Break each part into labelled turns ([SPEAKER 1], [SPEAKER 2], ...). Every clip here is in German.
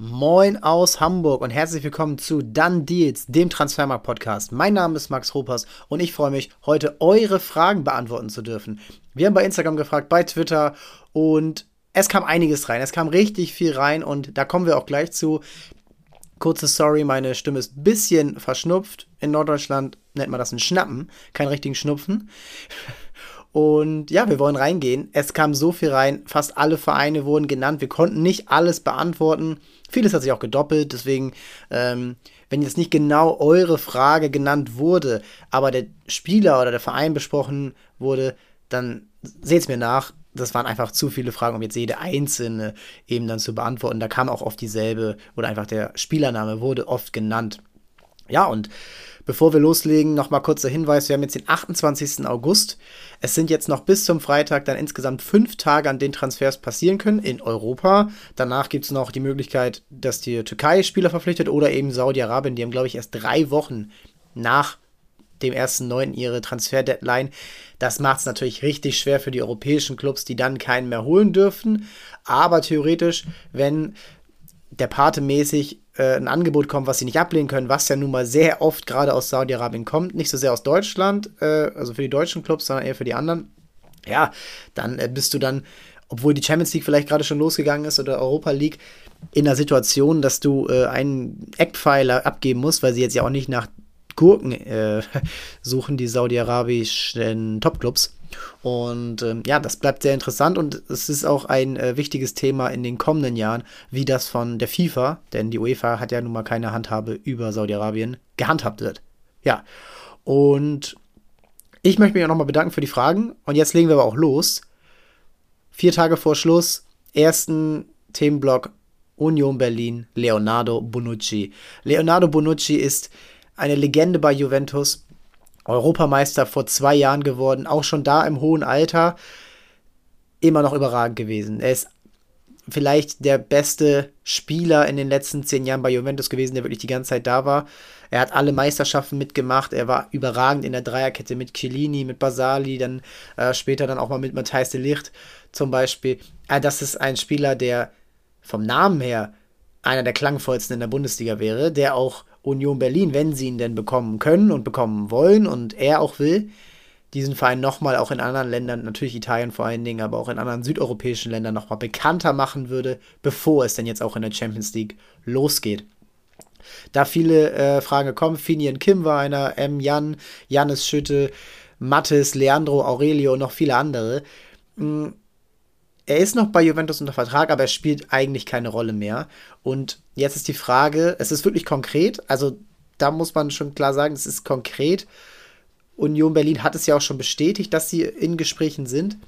[SPEAKER 1] Moin aus Hamburg und herzlich willkommen zu Done Deals, dem Transfermarkt Podcast. Mein Name ist Max Ropers und ich freue mich, heute eure Fragen beantworten zu dürfen. Wir haben bei Instagram gefragt, bei Twitter und es kam einiges rein. Es kam richtig viel rein und da kommen wir auch gleich zu. Kurze Sorry, meine Stimme ist ein bisschen verschnupft. In Norddeutschland nennt man das einen Schnappen, keinen richtigen Schnupfen. Und ja, wir wollen reingehen. Es kam so viel rein, fast alle Vereine wurden genannt. Wir konnten nicht alles beantworten. Vieles hat sich auch gedoppelt, deswegen, ähm, wenn jetzt nicht genau eure Frage genannt wurde, aber der Spieler oder der Verein besprochen wurde, dann seht es mir nach. Das waren einfach zu viele Fragen, um jetzt jede einzelne eben dann zu beantworten. Da kam auch oft dieselbe oder einfach der Spielername wurde oft genannt. Ja, und Bevor wir loslegen, nochmal kurzer Hinweis. Wir haben jetzt den 28. August. Es sind jetzt noch bis zum Freitag dann insgesamt fünf Tage, an denen Transfers passieren können in Europa. Danach gibt es noch die Möglichkeit, dass die Türkei Spieler verpflichtet oder eben Saudi-Arabien. Die haben, glaube ich, erst drei Wochen nach dem 1.9. ihre Transfer-Deadline. Das macht es natürlich richtig schwer für die europäischen Clubs, die dann keinen mehr holen dürfen. Aber theoretisch, wenn der Pate mäßig äh, ein Angebot kommt, was sie nicht ablehnen können, was ja nun mal sehr oft gerade aus Saudi-Arabien kommt, nicht so sehr aus Deutschland, äh, also für die deutschen Clubs, sondern eher für die anderen, ja, dann äh, bist du dann, obwohl die Champions League vielleicht gerade schon losgegangen ist oder Europa League, in der Situation, dass du äh, einen Eckpfeiler abgeben musst, weil sie jetzt ja auch nicht nach Gurken äh, suchen, die saudi-arabischen Topclubs. Und ähm, ja, das bleibt sehr interessant und es ist auch ein äh, wichtiges Thema in den kommenden Jahren, wie das von der FIFA, denn die UEFA hat ja nun mal keine Handhabe über Saudi-Arabien, gehandhabt wird. Ja, und ich möchte mich auch nochmal bedanken für die Fragen und jetzt legen wir aber auch los. Vier Tage vor Schluss, ersten Themenblock Union Berlin, Leonardo Bonucci. Leonardo Bonucci ist eine Legende bei Juventus Europameister vor zwei Jahren geworden, auch schon da im hohen Alter, immer noch überragend gewesen. Er ist vielleicht der beste Spieler in den letzten zehn Jahren bei Juventus gewesen, der wirklich die ganze Zeit da war. Er hat alle Meisterschaften mitgemacht. Er war überragend in der Dreierkette mit Chiellini, mit Basali, dann äh, später dann auch mal mit Matthijs de Licht zum Beispiel. Äh, das ist ein Spieler, der vom Namen her einer der klangvollsten in der Bundesliga wäre, der auch Union Berlin, wenn sie ihn denn bekommen können und bekommen wollen und er auch will, diesen Verein nochmal auch in anderen Ländern, natürlich Italien vor allen Dingen, aber auch in anderen südeuropäischen Ländern nochmal bekannter machen würde, bevor es denn jetzt auch in der Champions League losgeht. Da viele äh, Fragen kommen, Finian Kim war einer, M. Jan, Janis Schütte, Mattes, Leandro, Aurelio und noch viele andere. Hm, er ist noch bei Juventus unter Vertrag, aber er spielt eigentlich keine Rolle mehr. Und jetzt ist die Frage, es ist wirklich konkret, also da muss man schon klar sagen, es ist konkret. Union Berlin hat es ja auch schon bestätigt, dass sie in Gesprächen sind.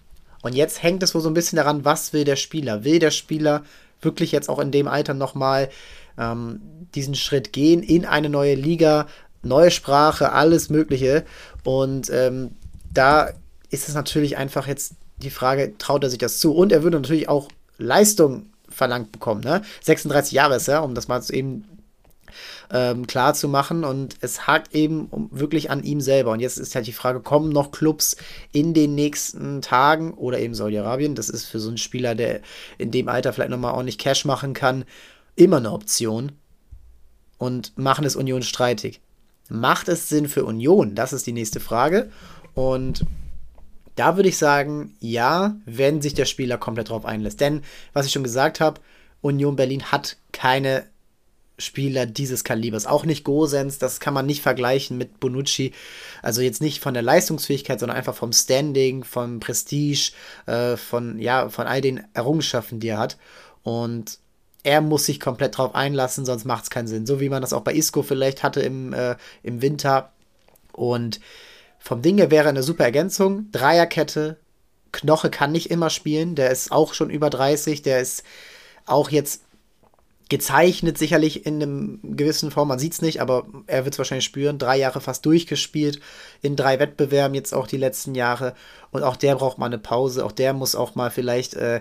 [SPEAKER 1] Und jetzt hängt es wohl so ein bisschen daran, was will der Spieler? Will der Spieler wirklich jetzt auch in dem Alter nochmal ähm, diesen Schritt gehen in eine neue Liga, neue Sprache, alles Mögliche? Und ähm, da ist es natürlich einfach jetzt die Frage, traut er sich das zu? Und er würde natürlich auch Leistung verlangt bekommen. Ne? 36 Jahre ist er, um das mal eben ähm, klar zu machen. Und es hakt eben wirklich an ihm selber. Und jetzt ist halt die Frage, kommen noch Clubs in den nächsten Tagen oder eben Saudi-Arabien? Das ist für so einen Spieler, der in dem Alter vielleicht nochmal ordentlich Cash machen kann, immer eine Option. Und machen es Union streitig. Macht es Sinn für Union? Das ist die nächste Frage. Und da würde ich sagen, ja, wenn sich der Spieler komplett drauf einlässt. Denn, was ich schon gesagt habe, Union Berlin hat keine Spieler dieses Kalibers. Auch nicht Gosens, das kann man nicht vergleichen mit Bonucci. Also jetzt nicht von der Leistungsfähigkeit, sondern einfach vom Standing, vom Prestige, äh, von, ja, von all den Errungenschaften, die er hat. Und er muss sich komplett drauf einlassen, sonst macht es keinen Sinn. So wie man das auch bei Isco vielleicht hatte im, äh, im Winter. Und vom Ding her wäre eine super Ergänzung. Dreierkette. Knoche kann nicht immer spielen. Der ist auch schon über 30. Der ist auch jetzt gezeichnet, sicherlich in einem gewissen Form. Man sieht es nicht, aber er wird es wahrscheinlich spüren. Drei Jahre fast durchgespielt. In drei Wettbewerben jetzt auch die letzten Jahre. Und auch der braucht mal eine Pause. Auch der muss auch mal vielleicht äh,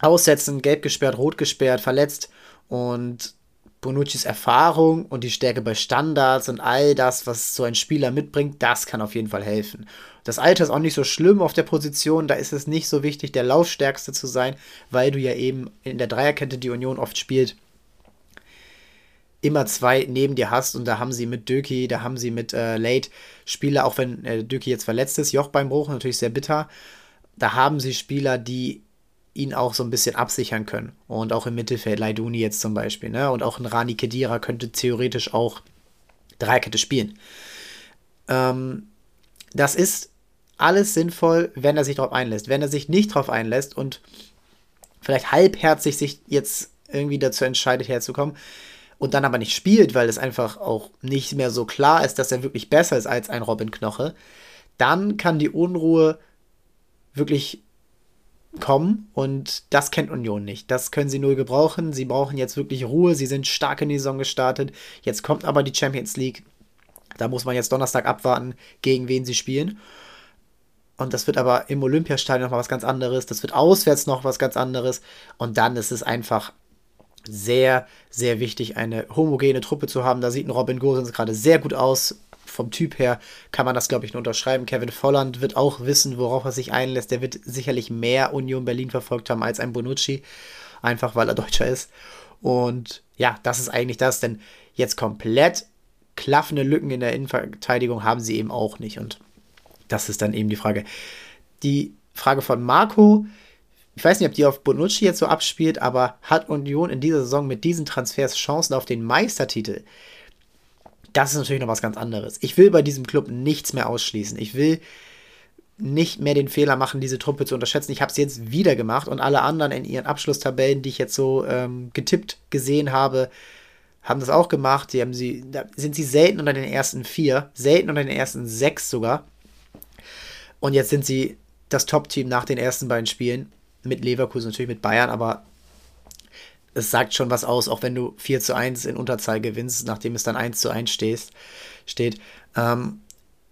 [SPEAKER 1] aussetzen. Gelb gesperrt, rot gesperrt, verletzt. Und Bonuccis Erfahrung und die Stärke bei Standards und all das, was so ein Spieler mitbringt, das kann auf jeden Fall helfen. Das Alter ist auch nicht so schlimm auf der Position, da ist es nicht so wichtig, der Laufstärkste zu sein, weil du ja eben in der Dreierkette, die Union oft spielt, immer zwei neben dir hast. Und da haben sie mit Döki, da haben sie mit äh, Late Spieler, auch wenn äh, Döki jetzt verletzt ist, Jochbeinbruch natürlich sehr bitter, da haben sie Spieler, die ihn auch so ein bisschen absichern können. Und auch im Mittelfeld, Leiduni jetzt zum Beispiel, ne? Und auch ein Rani Kedira könnte theoretisch auch Dreikette spielen. Ähm, das ist alles sinnvoll, wenn er sich darauf einlässt. Wenn er sich nicht darauf einlässt und vielleicht halbherzig sich jetzt irgendwie dazu entscheidet, herzukommen und dann aber nicht spielt, weil es einfach auch nicht mehr so klar ist, dass er wirklich besser ist als ein Robin Knoche, dann kann die Unruhe wirklich kommen und das kennt Union nicht. Das können sie null gebrauchen. Sie brauchen jetzt wirklich Ruhe. Sie sind stark in die Saison gestartet. Jetzt kommt aber die Champions League. Da muss man jetzt Donnerstag abwarten, gegen wen sie spielen. Und das wird aber im Olympiastadion noch mal was ganz anderes. Das wird auswärts noch was ganz anderes. Und dann ist es einfach sehr, sehr wichtig, eine homogene Truppe zu haben. Da sieht ein Robin Gosens gerade sehr gut aus vom Typ her kann man das, glaube ich, nur unterschreiben. Kevin Volland wird auch wissen, worauf er sich einlässt. Der wird sicherlich mehr Union Berlin verfolgt haben als ein Bonucci, einfach weil er Deutscher ist. Und ja, das ist eigentlich das, denn jetzt komplett klaffende Lücken in der Innenverteidigung haben sie eben auch nicht. Und das ist dann eben die Frage. Die Frage von Marco, ich weiß nicht, ob die auf Bonucci jetzt so abspielt, aber hat Union in dieser Saison mit diesen Transfers Chancen auf den Meistertitel? Das ist natürlich noch was ganz anderes. Ich will bei diesem Club nichts mehr ausschließen. Ich will nicht mehr den Fehler machen, diese Truppe zu unterschätzen. Ich habe es jetzt wieder gemacht und alle anderen in ihren Abschlusstabellen, die ich jetzt so ähm, getippt gesehen habe, haben das auch gemacht. Die haben sie, da sind sie selten unter den ersten vier, selten unter den ersten sechs sogar. Und jetzt sind sie das Top-Team nach den ersten beiden Spielen. Mit Leverkusen, natürlich mit Bayern, aber es sagt schon was aus, auch wenn du 4 zu 1 in Unterzahl gewinnst, nachdem es dann 1 zu 1 stehst, steht. Ähm,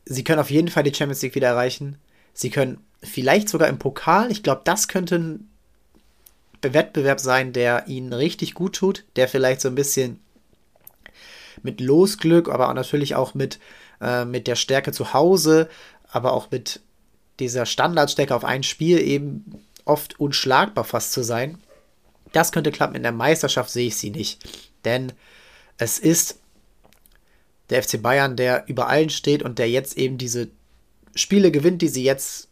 [SPEAKER 1] sie können auf jeden Fall die Champions League wieder erreichen. Sie können vielleicht sogar im Pokal, ich glaube, das könnte ein Wettbewerb sein, der ihnen richtig gut tut, der vielleicht so ein bisschen mit Losglück, aber natürlich auch mit, äh, mit der Stärke zu Hause, aber auch mit dieser Standardstärke auf ein Spiel eben oft unschlagbar fast zu sein das könnte klappen. In der Meisterschaft sehe ich sie nicht. Denn es ist der FC Bayern, der über allen steht und der jetzt eben diese Spiele gewinnt, die sie jetzt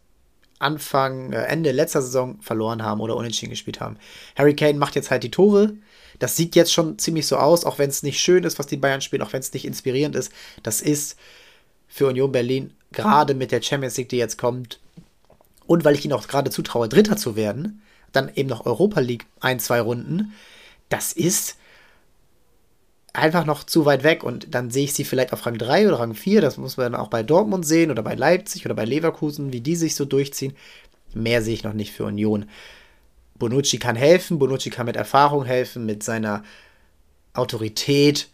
[SPEAKER 1] Anfang, äh, Ende letzter Saison verloren haben oder unentschieden gespielt haben. Harry Kane macht jetzt halt die Tore. Das sieht jetzt schon ziemlich so aus, auch wenn es nicht schön ist, was die Bayern spielen, auch wenn es nicht inspirierend ist. Das ist für Union Berlin gerade mit der Champions League, die jetzt kommt, und weil ich ihnen auch gerade zutraue, Dritter zu werden, dann eben noch Europa League ein, zwei Runden. Das ist einfach noch zu weit weg und dann sehe ich sie vielleicht auf Rang 3 oder Rang 4. Das muss man dann auch bei Dortmund sehen oder bei Leipzig oder bei Leverkusen, wie die sich so durchziehen. Mehr sehe ich noch nicht für Union. Bonucci kann helfen, Bonucci kann mit Erfahrung helfen, mit seiner Autorität,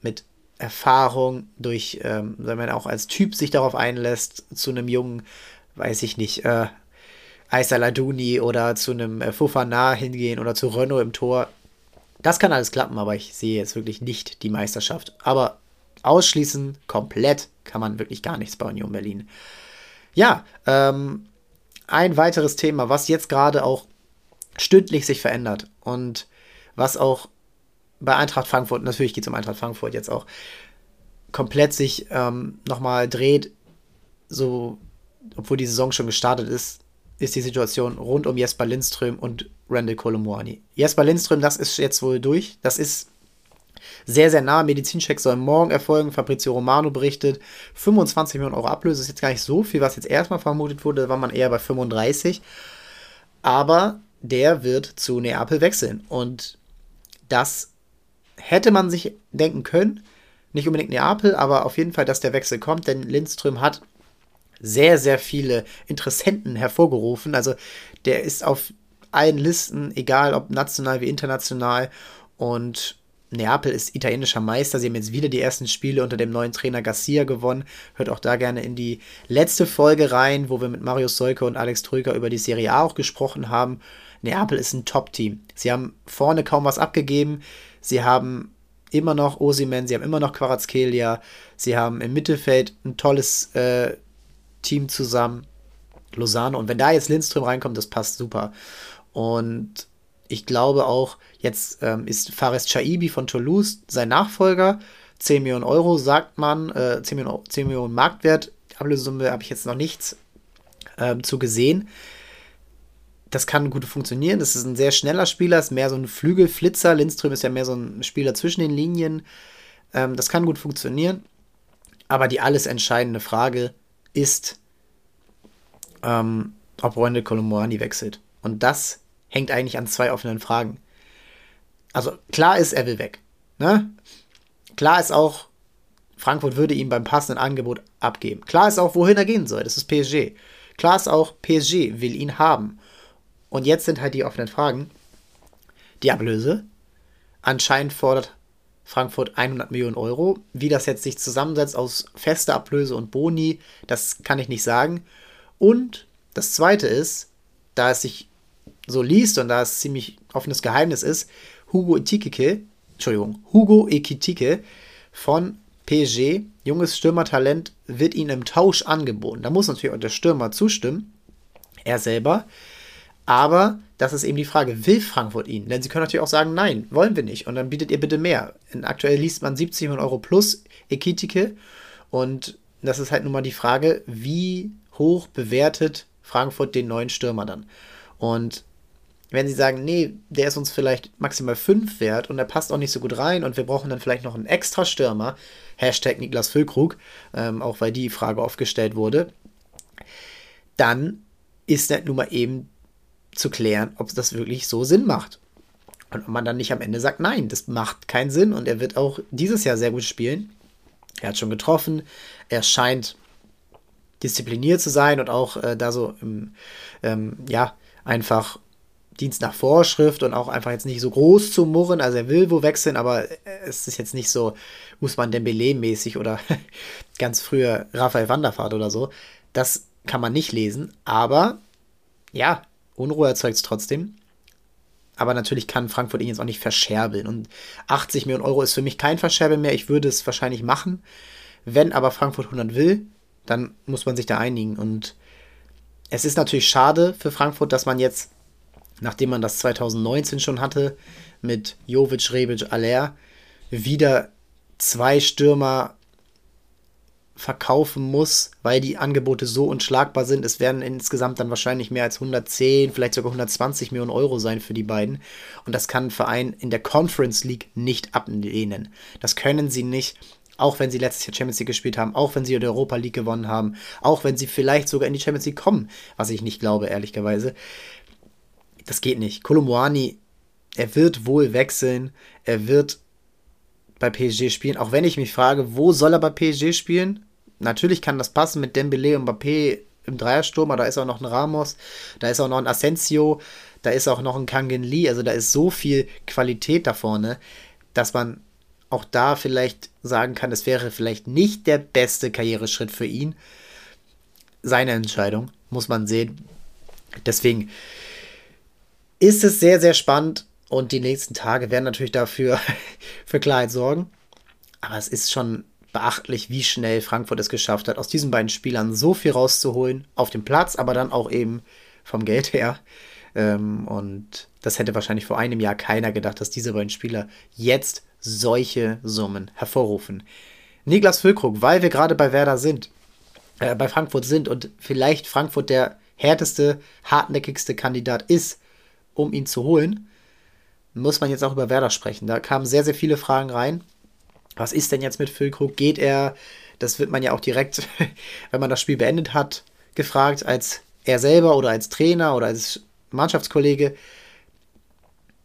[SPEAKER 1] mit Erfahrung, durch, ähm, wenn man auch als Typ sich darauf einlässt, zu einem jungen, weiß ich nicht, äh, Aisaladuni oder zu einem äh, Fofana hingehen oder zu Renault im Tor. Das kann alles klappen, aber ich sehe jetzt wirklich nicht die Meisterschaft. Aber ausschließen, komplett, kann man wirklich gar nichts bei Union Berlin. Ja, ähm, ein weiteres Thema, was jetzt gerade auch stündlich sich verändert und was auch bei Eintracht Frankfurt, natürlich geht es um Eintracht Frankfurt jetzt auch, komplett sich ähm, nochmal dreht, so, obwohl die Saison schon gestartet ist, ist die Situation rund um Jesper Lindström und Randall Colomuani. Jesper Lindström, das ist jetzt wohl durch. Das ist sehr, sehr nah. Medizincheck soll morgen erfolgen. Fabrizio Romano berichtet. 25 Millionen Euro Ablöse ist jetzt gar nicht so viel, was jetzt erstmal vermutet wurde. Da war man eher bei 35. Aber der wird zu Neapel wechseln. Und das hätte man sich denken können. Nicht unbedingt Neapel, aber auf jeden Fall, dass der Wechsel kommt, denn Lindström hat sehr, sehr viele Interessenten hervorgerufen. Also der ist auf allen Listen, egal ob national wie international. Und Neapel ist italienischer Meister. Sie haben jetzt wieder die ersten Spiele unter dem neuen Trainer Garcia gewonnen. Hört auch da gerne in die letzte Folge rein, wo wir mit Mario Seuke und Alex Trüger über die Serie A auch gesprochen haben. Neapel ist ein Top-Team. Sie haben vorne kaum was abgegeben. Sie haben immer noch Osimen, sie haben immer noch Quarazkelia, sie haben im Mittelfeld ein tolles äh, Team zusammen, Lozano. Und wenn da jetzt Lindström reinkommt, das passt super. Und ich glaube auch, jetzt ähm, ist Fares Chaibi von Toulouse sein Nachfolger. 10 Millionen Euro, sagt man, äh, 10, Millionen, 10 Millionen Marktwert. Ablösesumme habe ich jetzt noch nichts ähm, zu gesehen. Das kann gut funktionieren. Das ist ein sehr schneller Spieler, ist mehr so ein Flügelflitzer. Lindström ist ja mehr so ein Spieler zwischen den Linien. Ähm, das kann gut funktionieren. Aber die alles entscheidende Frage ist, ähm, ob Ronald Colomboani wechselt. Und das hängt eigentlich an zwei offenen Fragen. Also klar ist, er will weg. Ne? Klar ist auch, Frankfurt würde ihm beim passenden Angebot abgeben. Klar ist auch, wohin er gehen soll. Das ist PSG. Klar ist auch, PSG will ihn haben. Und jetzt sind halt die offenen Fragen. Die Ablöse. Anscheinend fordert Frankfurt 100 Millionen Euro. Wie das jetzt sich zusammensetzt aus fester Ablöse und Boni, das kann ich nicht sagen. Und das Zweite ist, da es sich so liest und da es ziemlich offenes Geheimnis ist, Hugo Ekitike, Entschuldigung, Hugo Ekitike von PSG, junges Stürmertalent, wird ihnen im Tausch angeboten. Da muss natürlich auch der Stürmer zustimmen, er selber. Aber das ist eben die Frage, will Frankfurt ihn? Denn sie können natürlich auch sagen, nein, wollen wir nicht. Und dann bietet ihr bitte mehr. Und aktuell liest man 70 Millionen Euro plus Ekitike. Und das ist halt nun mal die Frage, wie hoch bewertet Frankfurt den neuen Stürmer dann? Und wenn sie sagen, nee, der ist uns vielleicht maximal 5 wert und der passt auch nicht so gut rein und wir brauchen dann vielleicht noch einen extra Stürmer, Hashtag Niklas Füllkrug, ähm, auch weil die Frage aufgestellt wurde, dann ist das nun mal eben zu klären, ob das wirklich so Sinn macht. Und ob man dann nicht am Ende sagt, nein, das macht keinen Sinn und er wird auch dieses Jahr sehr gut spielen. Er hat schon getroffen, er scheint diszipliniert zu sein und auch äh, da so im, ähm, ja, einfach Dienst nach Vorschrift und auch einfach jetzt nicht so groß zu murren. Also er will wo wechseln, aber es ist jetzt nicht so Usman Dembele-mäßig oder ganz früher Raphael Wanderfahrt oder so. Das kann man nicht lesen, aber ja, Unruhe erzeugt es trotzdem. Aber natürlich kann Frankfurt ihn jetzt auch nicht verscherbeln. Und 80 Millionen Euro ist für mich kein Verscherbeln mehr. Ich würde es wahrscheinlich machen. Wenn aber Frankfurt 100 will, dann muss man sich da einigen. Und es ist natürlich schade für Frankfurt, dass man jetzt nachdem man das 2019 schon hatte, mit Jovic, Rebic, Aller, wieder zwei Stürmer verkaufen muss, weil die Angebote so unschlagbar sind. Es werden insgesamt dann wahrscheinlich mehr als 110, vielleicht sogar 120 Millionen Euro sein für die beiden. Und das kann ein Verein in der Conference League nicht ablehnen. Das können sie nicht, auch wenn sie letztes Jahr Champions League gespielt haben, auch wenn sie die Europa League gewonnen haben, auch wenn sie vielleicht sogar in die Champions League kommen, was ich nicht glaube, ehrlicherweise das geht nicht. Kolomoani, er wird wohl wechseln, er wird bei PSG spielen, auch wenn ich mich frage, wo soll er bei PSG spielen? Natürlich kann das passen mit Dembele und Mbappé im Dreiersturm, aber da ist auch noch ein Ramos, da ist auch noch ein Asensio, da ist auch noch ein Kangen Lee, also da ist so viel Qualität da vorne, dass man auch da vielleicht sagen kann, es wäre vielleicht nicht der beste Karriereschritt für ihn. Seine Entscheidung, muss man sehen. Deswegen, ist es sehr, sehr spannend und die nächsten Tage werden natürlich dafür für Klarheit sorgen. Aber es ist schon beachtlich, wie schnell Frankfurt es geschafft hat, aus diesen beiden Spielern so viel rauszuholen, auf dem Platz, aber dann auch eben vom Geld her. Ähm, und das hätte wahrscheinlich vor einem Jahr keiner gedacht, dass diese beiden Spieler jetzt solche Summen hervorrufen. Niklas Füllkrug, weil wir gerade bei Werder sind, äh, bei Frankfurt sind und vielleicht Frankfurt der härteste, hartnäckigste Kandidat ist, um ihn zu holen, muss man jetzt auch über Werder sprechen. Da kamen sehr, sehr viele Fragen rein. Was ist denn jetzt mit Füllkrug? Geht er? Das wird man ja auch direkt, wenn man das Spiel beendet hat, gefragt, als er selber oder als Trainer oder als Mannschaftskollege.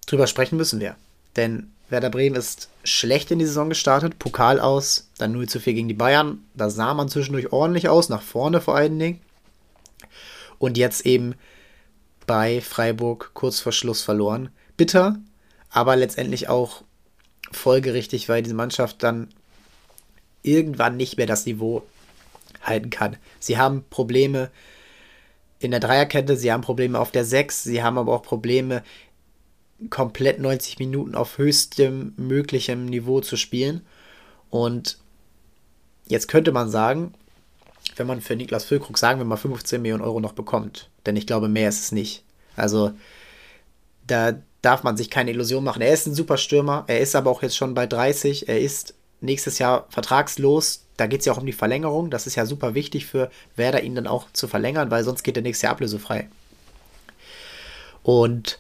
[SPEAKER 1] Drüber sprechen müssen wir. Denn Werder Bremen ist schlecht in die Saison gestartet. Pokal aus, dann 0 zu 4 gegen die Bayern. Da sah man zwischendurch ordentlich aus, nach vorne vor allen Dingen. Und jetzt eben bei Freiburg kurz vor Schluss verloren. Bitter, aber letztendlich auch folgerichtig, weil diese Mannschaft dann irgendwann nicht mehr das Niveau halten kann. Sie haben Probleme in der Dreierkette, sie haben Probleme auf der 6, sie haben aber auch Probleme komplett 90 Minuten auf höchstem möglichem Niveau zu spielen. Und jetzt könnte man sagen, wenn man für Niklas Füllkrug, sagen wir mal, 15 Millionen Euro noch bekommt, denn ich glaube, mehr ist es nicht. Also da darf man sich keine Illusion machen. Er ist ein super Stürmer, er ist aber auch jetzt schon bei 30, er ist nächstes Jahr vertragslos. Da geht es ja auch um die Verlängerung. Das ist ja super wichtig für Werder, ihn dann auch zu verlängern, weil sonst geht der nächste Jahr ablösefrei. Und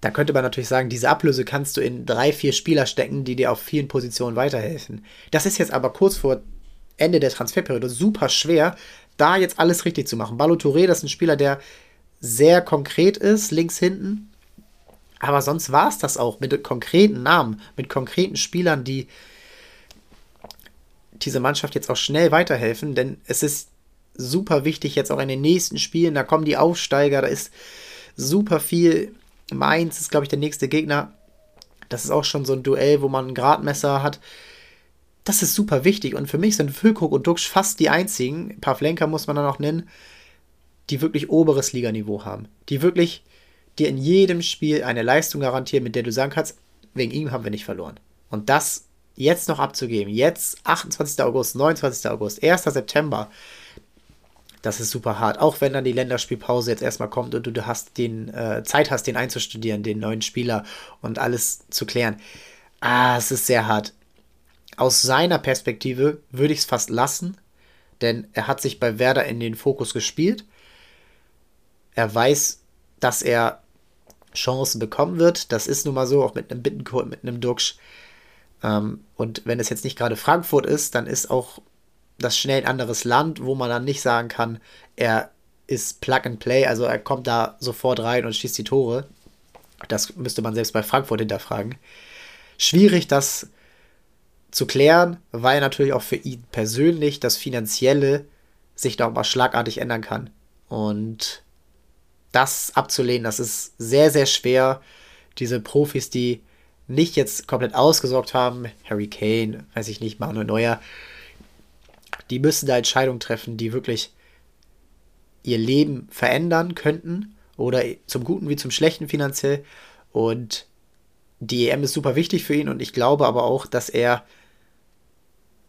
[SPEAKER 1] da könnte man natürlich sagen, diese Ablöse kannst du in drei, vier Spieler stecken, die dir auf vielen Positionen weiterhelfen. Das ist jetzt aber kurz vor Ende der Transferperiode super schwer, da jetzt alles richtig zu machen. Balo Touré, das ist ein Spieler, der sehr konkret ist, links hinten. Aber sonst war es das auch mit konkreten Namen, mit konkreten Spielern, die diese Mannschaft jetzt auch schnell weiterhelfen, denn es ist super wichtig jetzt auch in den nächsten Spielen, da kommen die Aufsteiger, da ist super viel. Mainz ist, glaube ich, der nächste Gegner. Das ist auch schon so ein Duell, wo man ein Gradmesser hat. Das ist super wichtig und für mich sind Füllkrug und Duxch fast die einzigen, Pavlenka muss man dann auch nennen, die wirklich oberes Liganiveau haben. Die wirklich dir in jedem Spiel eine Leistung garantieren, mit der du sagen kannst, wegen ihm haben wir nicht verloren. Und das jetzt noch abzugeben, jetzt 28. August, 29. August, 1. September, das ist super hart. Auch wenn dann die Länderspielpause jetzt erstmal kommt und du hast den äh, Zeit hast, den einzustudieren, den neuen Spieler und alles zu klären. Ah, es ist sehr hart. Aus seiner Perspektive würde ich es fast lassen, denn er hat sich bei Werder in den Fokus gespielt. Er weiß, dass er Chancen bekommen wird. Das ist nun mal so, auch mit einem Bittenkurt, mit einem Duxch. Ähm, und wenn es jetzt nicht gerade Frankfurt ist, dann ist auch das schnell ein anderes Land, wo man dann nicht sagen kann, er ist Plug and Play, also er kommt da sofort rein und schießt die Tore. Das müsste man selbst bei Frankfurt hinterfragen. Schwierig, das zu klären, weil natürlich auch für ihn persönlich das Finanzielle sich da mal schlagartig ändern kann. Und das abzulehnen, das ist sehr, sehr schwer. Diese Profis, die nicht jetzt komplett ausgesorgt haben, Harry Kane, weiß ich nicht, Manuel Neuer, die müssen da Entscheidungen treffen, die wirklich ihr Leben verändern könnten oder zum Guten wie zum Schlechten finanziell. Und die EM ist super wichtig für ihn und ich glaube aber auch, dass er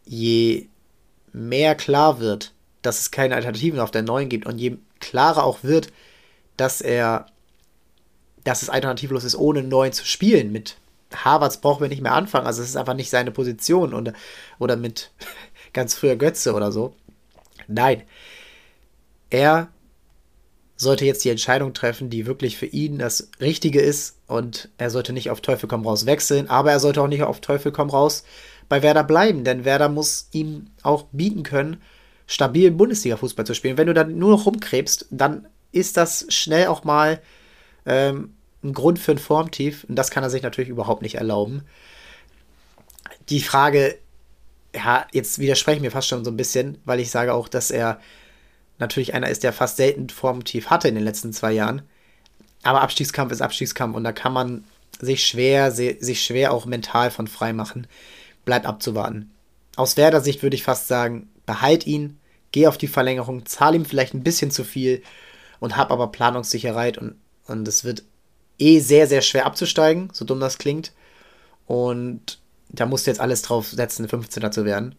[SPEAKER 1] je mehr klar wird, dass es keine Alternativen auf der neuen gibt und je klarer auch wird, dass er, dass es alternativlos ist, ohne neuen zu spielen. Mit Harvards brauchen wir nicht mehr anfangen. Also es ist einfach nicht seine Position und, oder mit ganz früher Götze oder so. Nein. Er sollte jetzt die Entscheidung treffen, die wirklich für ihn das Richtige ist. Und er sollte nicht auf Teufel komm raus wechseln, aber er sollte auch nicht auf Teufel komm raus bei Werder bleiben, denn Werder muss ihm auch bieten können, stabilen Bundesliga-Fußball zu spielen. Wenn du dann nur noch rumkrebst, dann ist das schnell auch mal ähm, ein Grund für ein Formtief. Und das kann er sich natürlich überhaupt nicht erlauben. Die Frage ja, jetzt widersprechen wir fast schon so ein bisschen, weil ich sage auch, dass er natürlich einer ist, der fast selten Formtief hatte in den letzten zwei Jahren. Aber Abstiegskampf ist Abstiegskampf und da kann man sich schwer, sich schwer auch mental von frei machen. Bleibt abzuwarten. Aus Werder-Sicht würde ich fast sagen, behalt ihn, geh auf die Verlängerung, zahl ihm vielleicht ein bisschen zu viel und hab aber Planungssicherheit und, und es wird eh sehr, sehr schwer abzusteigen, so dumm das klingt. Und da musst du jetzt alles drauf setzen, 15er zu werden.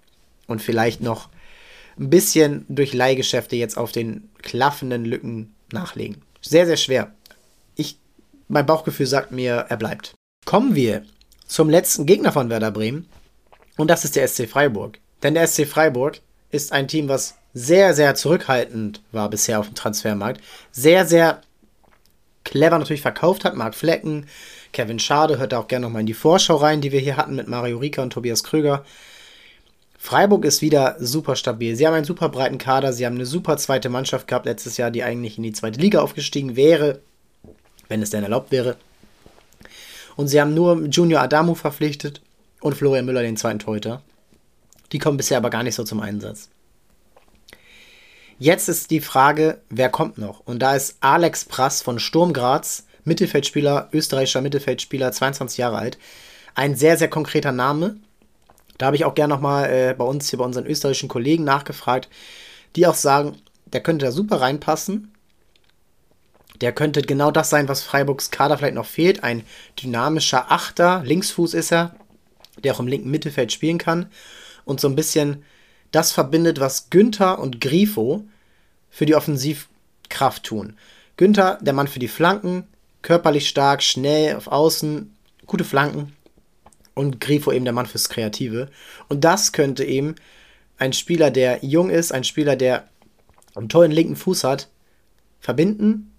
[SPEAKER 1] Und vielleicht noch ein bisschen durch Leihgeschäfte jetzt auf den klaffenden Lücken nachlegen. Sehr, sehr schwer. Ich, mein Bauchgefühl sagt mir, er bleibt. Kommen wir zum letzten Gegner von Werder Bremen. Und das ist der SC Freiburg. Denn der SC Freiburg ist ein Team, was sehr, sehr zurückhaltend war bisher auf dem Transfermarkt. Sehr, sehr clever natürlich verkauft hat. Marc Flecken, Kevin Schade, hört da auch gerne nochmal in die Vorschau rein, die wir hier hatten mit Mario Rika und Tobias Kröger. Freiburg ist wieder super stabil. Sie haben einen super breiten Kader, sie haben eine super zweite Mannschaft gehabt letztes Jahr, die eigentlich in die zweite Liga aufgestiegen wäre, wenn es denn erlaubt wäre. Und sie haben nur Junior Adamu verpflichtet und Florian Müller, den zweiten Torhüter. Die kommen bisher aber gar nicht so zum Einsatz. Jetzt ist die Frage, wer kommt noch? Und da ist Alex Prass von Sturm Graz Mittelfeldspieler, österreichischer Mittelfeldspieler, 22 Jahre alt. Ein sehr, sehr konkreter Name. Da habe ich auch gerne nochmal äh, bei uns hier bei unseren österreichischen Kollegen nachgefragt, die auch sagen, der könnte da super reinpassen. Der könnte genau das sein, was Freiburgs Kader vielleicht noch fehlt. Ein dynamischer Achter, Linksfuß ist er, der auch im linken Mittelfeld spielen kann und so ein bisschen das verbindet, was Günther und Grifo für die Offensivkraft tun. Günther, der Mann für die Flanken, körperlich stark, schnell auf Außen, gute Flanken. Und Grifo eben der Mann fürs Kreative. Und das könnte eben ein Spieler, der jung ist, ein Spieler, der einen tollen linken Fuß hat, verbinden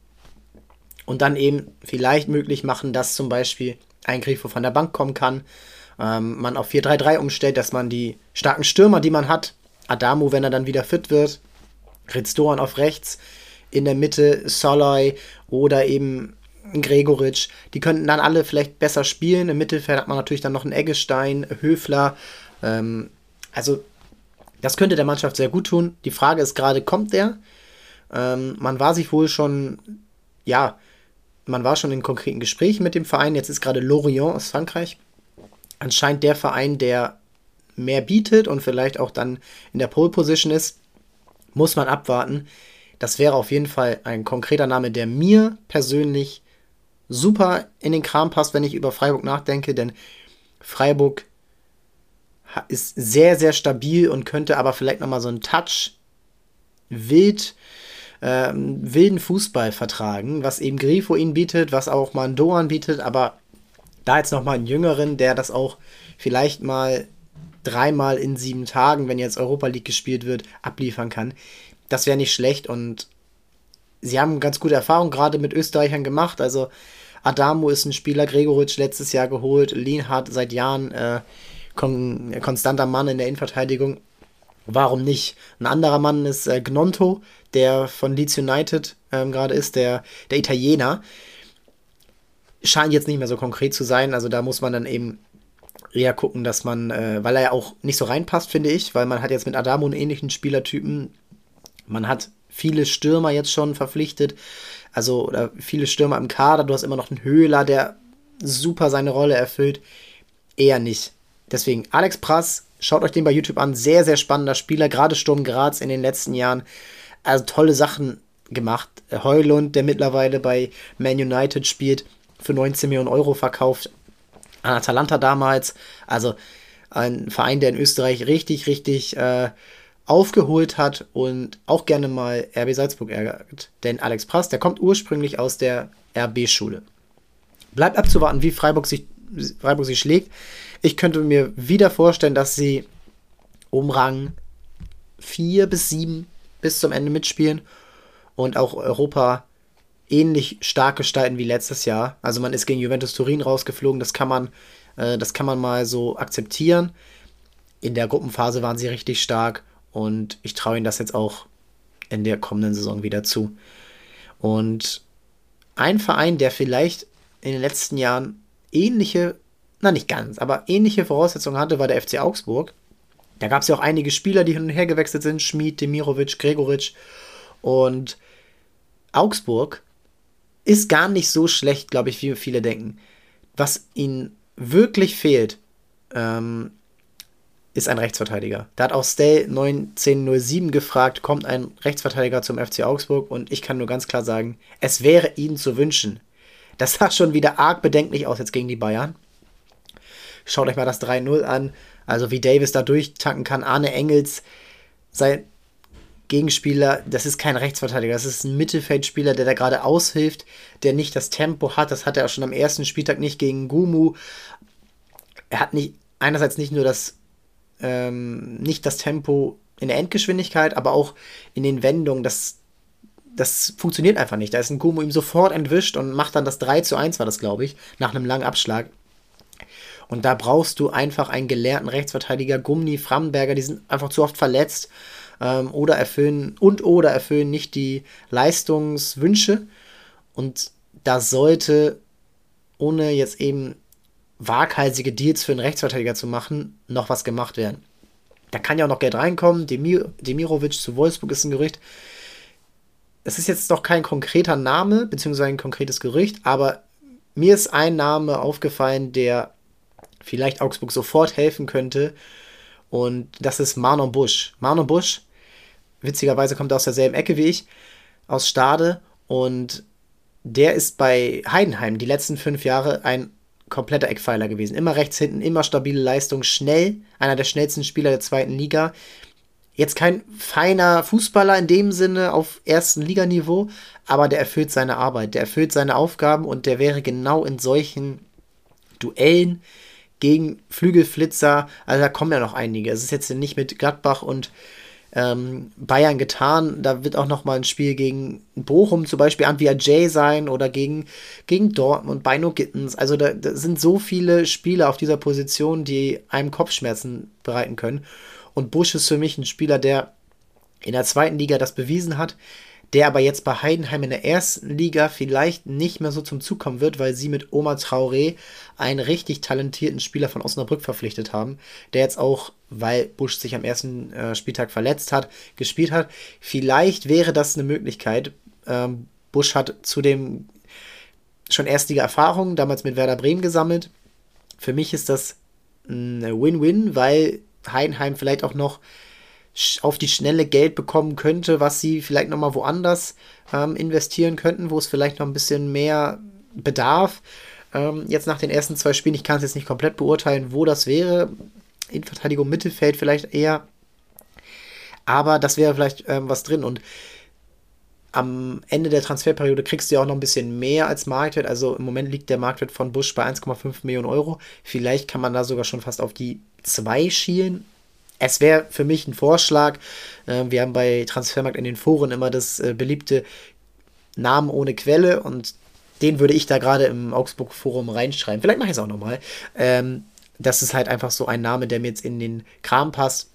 [SPEAKER 1] und dann eben vielleicht möglich machen, dass zum Beispiel ein Grifo von der Bank kommen kann, ähm, man auf 4-3-3 umstellt, dass man die starken Stürmer, die man hat, Adamo, wenn er dann wieder fit wird, Ritz-Doan auf rechts, in der Mitte Soloy oder eben Gregoritsch, die könnten dann alle vielleicht besser spielen. Im Mittelfeld hat man natürlich dann noch einen Eggestein, Höfler. Ähm, also, das könnte der Mannschaft sehr gut tun. Die Frage ist gerade, kommt der? Ähm, man war sich wohl schon, ja, man war schon in konkreten Gesprächen mit dem Verein. Jetzt ist gerade Lorient aus Frankreich anscheinend der Verein, der mehr bietet und vielleicht auch dann in der Pole Position ist. Muss man abwarten. Das wäre auf jeden Fall ein konkreter Name, der mir persönlich super in den Kram passt, wenn ich über Freiburg nachdenke, denn Freiburg ist sehr, sehr stabil und könnte aber vielleicht nochmal so einen Touch wild, äh, wilden Fußball vertragen, was eben Grifo ihnen bietet, was auch mal ein Doan bietet, aber da jetzt nochmal einen Jüngeren, der das auch vielleicht mal dreimal in sieben Tagen, wenn jetzt Europa League gespielt wird, abliefern kann. Das wäre nicht schlecht und sie haben ganz gute Erfahrungen gerade mit Österreichern gemacht. Also Adamo ist ein Spieler, Gregoritsch letztes Jahr geholt, Lienhardt seit Jahren äh, kon konstanter Mann in der Innenverteidigung. Warum nicht? Ein anderer Mann ist äh, Gnonto, der von Leeds United ähm, gerade ist, der, der Italiener. Scheint jetzt nicht mehr so konkret zu sein, also da muss man dann eben eher gucken, dass man, äh, weil er ja auch nicht so reinpasst, finde ich, weil man hat jetzt mit Adamo einen ähnlichen Spielertypen. Man hat viele Stürmer jetzt schon verpflichtet. Also, oder viele Stürmer im Kader. Du hast immer noch einen Höhler, der super seine Rolle erfüllt. Eher nicht. Deswegen, Alex Prass, schaut euch den bei YouTube an. Sehr, sehr spannender Spieler. Gerade Sturm Graz in den letzten Jahren. Also tolle Sachen gemacht. Heulund, der mittlerweile bei Man United spielt, für 19 Millionen Euro verkauft. An Atalanta damals. Also ein Verein, der in Österreich richtig, richtig äh, aufgeholt hat und auch gerne mal RB Salzburg ärgert. Denn Alex Prass, der kommt ursprünglich aus der RB-Schule. Bleibt abzuwarten, wie Freiburg sich, Freiburg sich schlägt. Ich könnte mir wieder vorstellen, dass sie um Rang 4 bis 7 bis zum Ende mitspielen und auch Europa ähnlich stark gestalten wie letztes Jahr. Also man ist gegen Juventus Turin rausgeflogen, das kann man, äh, das kann man mal so akzeptieren. In der Gruppenphase waren sie richtig stark und ich traue ihnen das jetzt auch in der kommenden Saison wieder zu. Und ein Verein, der vielleicht in den letzten Jahren ähnliche, na nicht ganz, aber ähnliche Voraussetzungen hatte, war der FC Augsburg. Da gab es ja auch einige Spieler, die hin und her gewechselt sind: Schmid, Demirovic, Gregoritsch. Und Augsburg ist gar nicht so schlecht, glaube ich, wie viele denken. Was ihnen wirklich fehlt, ähm, ist ein Rechtsverteidiger. Da hat auch Stay 1907 gefragt, kommt ein Rechtsverteidiger zum FC Augsburg und ich kann nur ganz klar sagen, es wäre ihnen zu wünschen. Das sah schon wieder arg bedenklich aus jetzt gegen die Bayern. Schaut euch mal das 3-0 an. Also wie Davis da durchtanken kann. Arne Engels, sein Gegenspieler, das ist kein Rechtsverteidiger, das ist ein Mittelfeldspieler, der da gerade aushilft, der nicht das Tempo hat. Das hat er auch schon am ersten Spieltag nicht gegen Gumu. Er hat nicht einerseits nicht nur das ähm, nicht das Tempo in der Endgeschwindigkeit, aber auch in den Wendungen. Das, das funktioniert einfach nicht. Da ist ein Kumo ihm sofort entwischt und macht dann das 3 zu 1, war das, glaube ich, nach einem langen Abschlag. Und da brauchst du einfach einen gelernten Rechtsverteidiger. Gumni, Framberger, die sind einfach zu oft verletzt ähm, oder erfüllen und oder erfüllen nicht die Leistungswünsche. Und da sollte, ohne jetzt eben waghalsige Deals für einen Rechtsverteidiger zu machen, noch was gemacht werden. Da kann ja auch noch Geld reinkommen. Demir Demirovic zu Wolfsburg ist ein Gerücht. Es ist jetzt noch kein konkreter Name, beziehungsweise ein konkretes Gerücht, aber mir ist ein Name aufgefallen, der vielleicht Augsburg sofort helfen könnte. Und das ist Marlon Busch. Marlon Busch, witzigerweise kommt er aus derselben Ecke wie ich, aus Stade. Und der ist bei Heidenheim die letzten fünf Jahre ein kompletter Eckpfeiler gewesen. Immer rechts hinten, immer stabile Leistung, schnell, einer der schnellsten Spieler der zweiten Liga. Jetzt kein feiner Fußballer in dem Sinne auf ersten Liganiveau, aber der erfüllt seine Arbeit, der erfüllt seine Aufgaben und der wäre genau in solchen Duellen gegen Flügelflitzer, also da kommen ja noch einige. Es ist jetzt nicht mit Gladbach und ähm, Bayern getan. Da wird auch noch mal ein Spiel gegen Bochum zum Beispiel Antwia Jay sein oder gegen, gegen Dortmund, Beino Gittens. Also da, da sind so viele Spieler auf dieser Position, die einem Kopfschmerzen bereiten können. Und Busch ist für mich ein Spieler, der in der zweiten Liga das bewiesen hat, der aber jetzt bei Heidenheim in der ersten Liga vielleicht nicht mehr so zum Zug kommen wird, weil sie mit Oma Traoré einen richtig talentierten Spieler von Osnabrück verpflichtet haben, der jetzt auch, weil Busch sich am ersten äh, Spieltag verletzt hat, gespielt hat. Vielleicht wäre das eine Möglichkeit. Ähm, Busch hat zudem schon erstige Erfahrungen damals mit Werder Bremen gesammelt. Für mich ist das eine Win-Win, weil Heidenheim vielleicht auch noch auf die schnelle Geld bekommen könnte, was sie vielleicht nochmal woanders ähm, investieren könnten, wo es vielleicht noch ein bisschen mehr bedarf. Ähm, jetzt nach den ersten zwei Spielen, ich kann es jetzt nicht komplett beurteilen, wo das wäre. Innenverteidigung, Mittelfeld vielleicht eher. Aber das wäre vielleicht ähm, was drin. Und am Ende der Transferperiode kriegst du ja auch noch ein bisschen mehr als Marktwert. Also im Moment liegt der Marktwert von Busch bei 1,5 Millionen Euro. Vielleicht kann man da sogar schon fast auf die 2 schielen es wäre für mich ein Vorschlag. Äh, wir haben bei Transfermarkt in den Foren immer das äh, beliebte Namen ohne Quelle und den würde ich da gerade im Augsburg-Forum reinschreiben. Vielleicht mache ich es auch nochmal. Ähm, das ist halt einfach so ein Name, der mir jetzt in den Kram passt.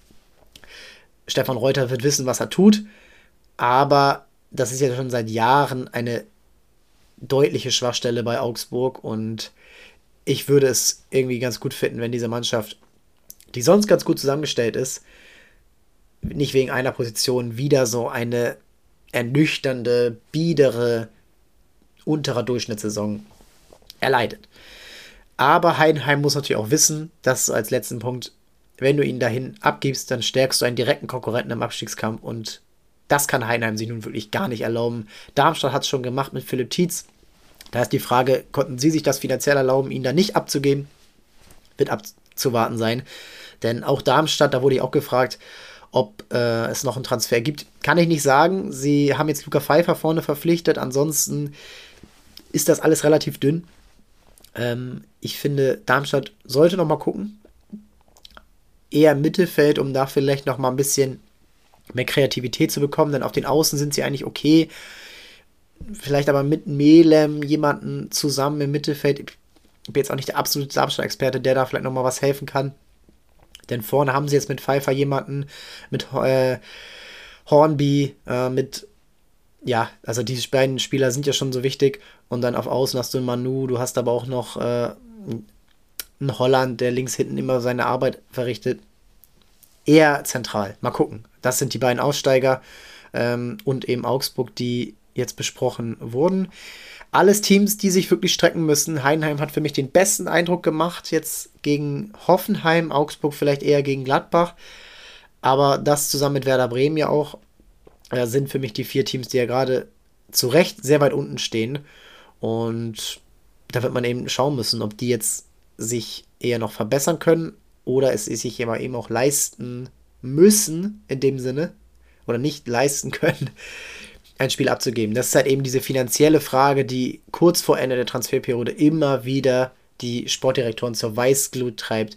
[SPEAKER 1] Stefan Reuter wird wissen, was er tut, aber das ist ja schon seit Jahren eine deutliche Schwachstelle bei Augsburg und ich würde es irgendwie ganz gut finden, wenn diese Mannschaft die sonst ganz gut zusammengestellt ist, nicht wegen einer Position wieder so eine ernüchternde, biedere, unterer Durchschnittssaison erleidet. Aber Heidenheim muss natürlich auch wissen, dass als letzten Punkt, wenn du ihn dahin abgibst, dann stärkst du einen direkten Konkurrenten im Abstiegskampf und das kann Heidenheim sich nun wirklich gar nicht erlauben. Darmstadt hat es schon gemacht mit Philipp Tietz. Da ist die Frage, konnten sie sich das finanziell erlauben, ihn da nicht abzugeben? Wird abzuwarten sein. Denn auch Darmstadt, da wurde ich auch gefragt, ob äh, es noch einen Transfer gibt. Kann ich nicht sagen. Sie haben jetzt Luca Pfeiffer vorne verpflichtet. Ansonsten ist das alles relativ dünn. Ähm, ich finde, Darmstadt sollte noch mal gucken. Eher Mittelfeld, um da vielleicht noch mal ein bisschen mehr Kreativität zu bekommen. Denn auf den Außen sind sie eigentlich okay. Vielleicht aber mit Melem jemanden zusammen im Mittelfeld. Ich bin jetzt auch nicht der absolute Darmstadt-Experte, der da vielleicht noch mal was helfen kann. Denn vorne haben sie jetzt mit Pfeiffer jemanden, mit äh, Hornby, äh, mit, ja, also diese beiden Spieler sind ja schon so wichtig. Und dann auf Außen hast du einen Manu, du hast aber auch noch äh, einen Holland, der links hinten immer seine Arbeit verrichtet. Eher zentral. Mal gucken. Das sind die beiden Aussteiger ähm, und eben Augsburg, die jetzt besprochen wurden alles Teams, die sich wirklich strecken müssen. Heidenheim hat für mich den besten Eindruck gemacht, jetzt gegen Hoffenheim, Augsburg vielleicht eher gegen Gladbach. Aber das zusammen mit Werder Bremen ja auch äh, sind für mich die vier Teams, die ja gerade zu Recht sehr weit unten stehen. Und da wird man eben schauen müssen, ob die jetzt sich eher noch verbessern können oder es sich eben auch leisten müssen, in dem Sinne, oder nicht leisten können, ein Spiel abzugeben. Das ist halt eben diese finanzielle Frage, die kurz vor Ende der Transferperiode immer wieder die Sportdirektoren zur Weißglut treibt.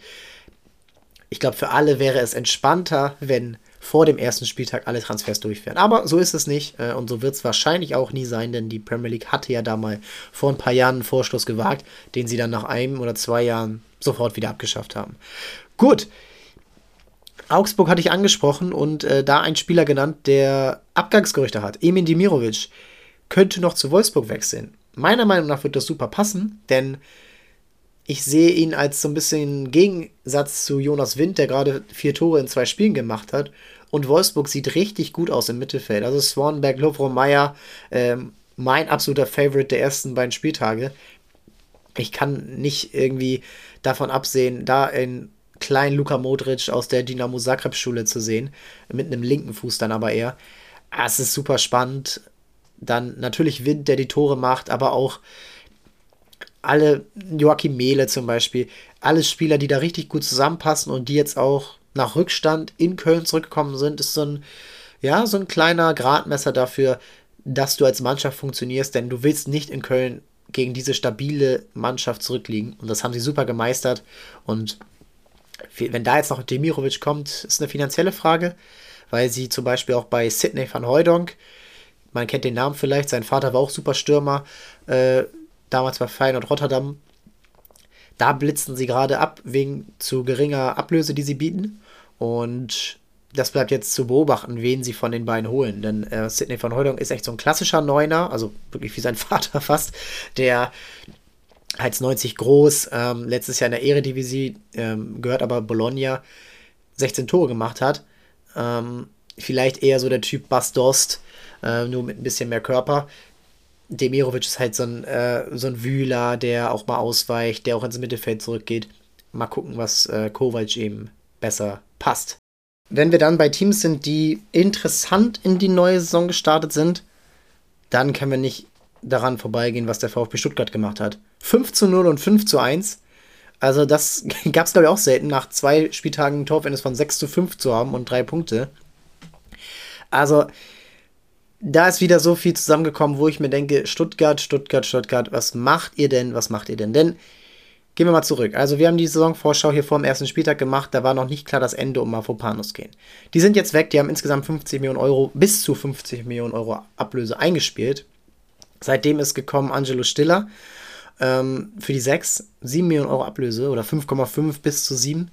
[SPEAKER 1] Ich glaube, für alle wäre es entspannter, wenn vor dem ersten Spieltag alle Transfers durchführen. Aber so ist es nicht äh, und so wird es wahrscheinlich auch nie sein, denn die Premier League hatte ja da mal vor ein paar Jahren einen Vorstoß gewagt, den sie dann nach einem oder zwei Jahren sofort wieder abgeschafft haben. Gut, Augsburg hatte ich angesprochen und äh, da ein Spieler genannt, der Abgangsgerüchte hat. Emin Dimirovic könnte noch zu Wolfsburg wechseln. Meiner Meinung nach wird das super passen, denn ich sehe ihn als so ein bisschen Gegensatz zu Jonas Wind, der gerade vier Tore in zwei Spielen gemacht hat. Und Wolfsburg sieht richtig gut aus im Mittelfeld. Also Swanberg, Lovro Meyer, ähm, mein absoluter Favorite der ersten beiden Spieltage. Ich kann nicht irgendwie davon absehen, da in kleinen Luka Modric aus der Dynamo Zagreb Schule zu sehen. Mit einem linken Fuß dann aber eher. Ah, es ist super spannend. Dann natürlich Wind, der die Tore macht, aber auch alle, Joachim Mehle zum Beispiel, alles Spieler, die da richtig gut zusammenpassen und die jetzt auch nach Rückstand in Köln zurückgekommen sind, ist so ein, ja, so ein kleiner Gradmesser dafür, dass du als Mannschaft funktionierst, denn du willst nicht in Köln gegen diese stabile Mannschaft zurückliegen. Und das haben sie super gemeistert. Und wenn da jetzt noch Demirovic kommt, ist eine finanzielle Frage, weil sie zum Beispiel auch bei Sidney van Hooydonk, man kennt den Namen vielleicht, sein Vater war auch super Stürmer, äh, damals bei Feyenoord Rotterdam. Da blitzen sie gerade ab, wegen zu geringer Ablöse, die sie bieten. Und das bleibt jetzt zu beobachten, wen sie von den beiden holen. Denn äh, Sidney von Hooydonk ist echt so ein klassischer Neuner, also wirklich wie sein Vater fast, der 1,90 groß, ähm, letztes Jahr in der Eredivisie, ähm, gehört aber Bologna, 16 Tore gemacht hat. Ähm, vielleicht eher so der Typ Bas Dost, äh, nur mit ein bisschen mehr Körper. Demirovic ist halt so ein, äh, so ein Wühler, der auch mal ausweicht, der auch ins Mittelfeld zurückgeht. Mal gucken, was äh, Kovac eben besser passt. Wenn wir dann bei Teams sind, die interessant in die neue Saison gestartet sind, dann können wir nicht daran vorbeigehen, was der VfB Stuttgart gemacht hat. 5 zu 0 und 5 zu 1. Also das gab es, glaube ich, auch selten, nach zwei Spieltagen ein Torverhältnis von 6 zu 5 zu haben und drei Punkte. Also da ist wieder so viel zusammengekommen, wo ich mir denke, Stuttgart, Stuttgart, Stuttgart, was macht ihr denn, was macht ihr denn? Denn Gehen wir mal zurück. Also wir haben die Saisonvorschau hier vor dem ersten Spieltag gemacht. Da war noch nicht klar das Ende um Mafopanos gehen. Die sind jetzt weg. Die haben insgesamt 50 Millionen Euro, bis zu 50 Millionen Euro Ablöse eingespielt. Seitdem ist gekommen Angelo Stiller ähm, für die 6. 7 Millionen Euro Ablöse oder 5,5 bis zu 7.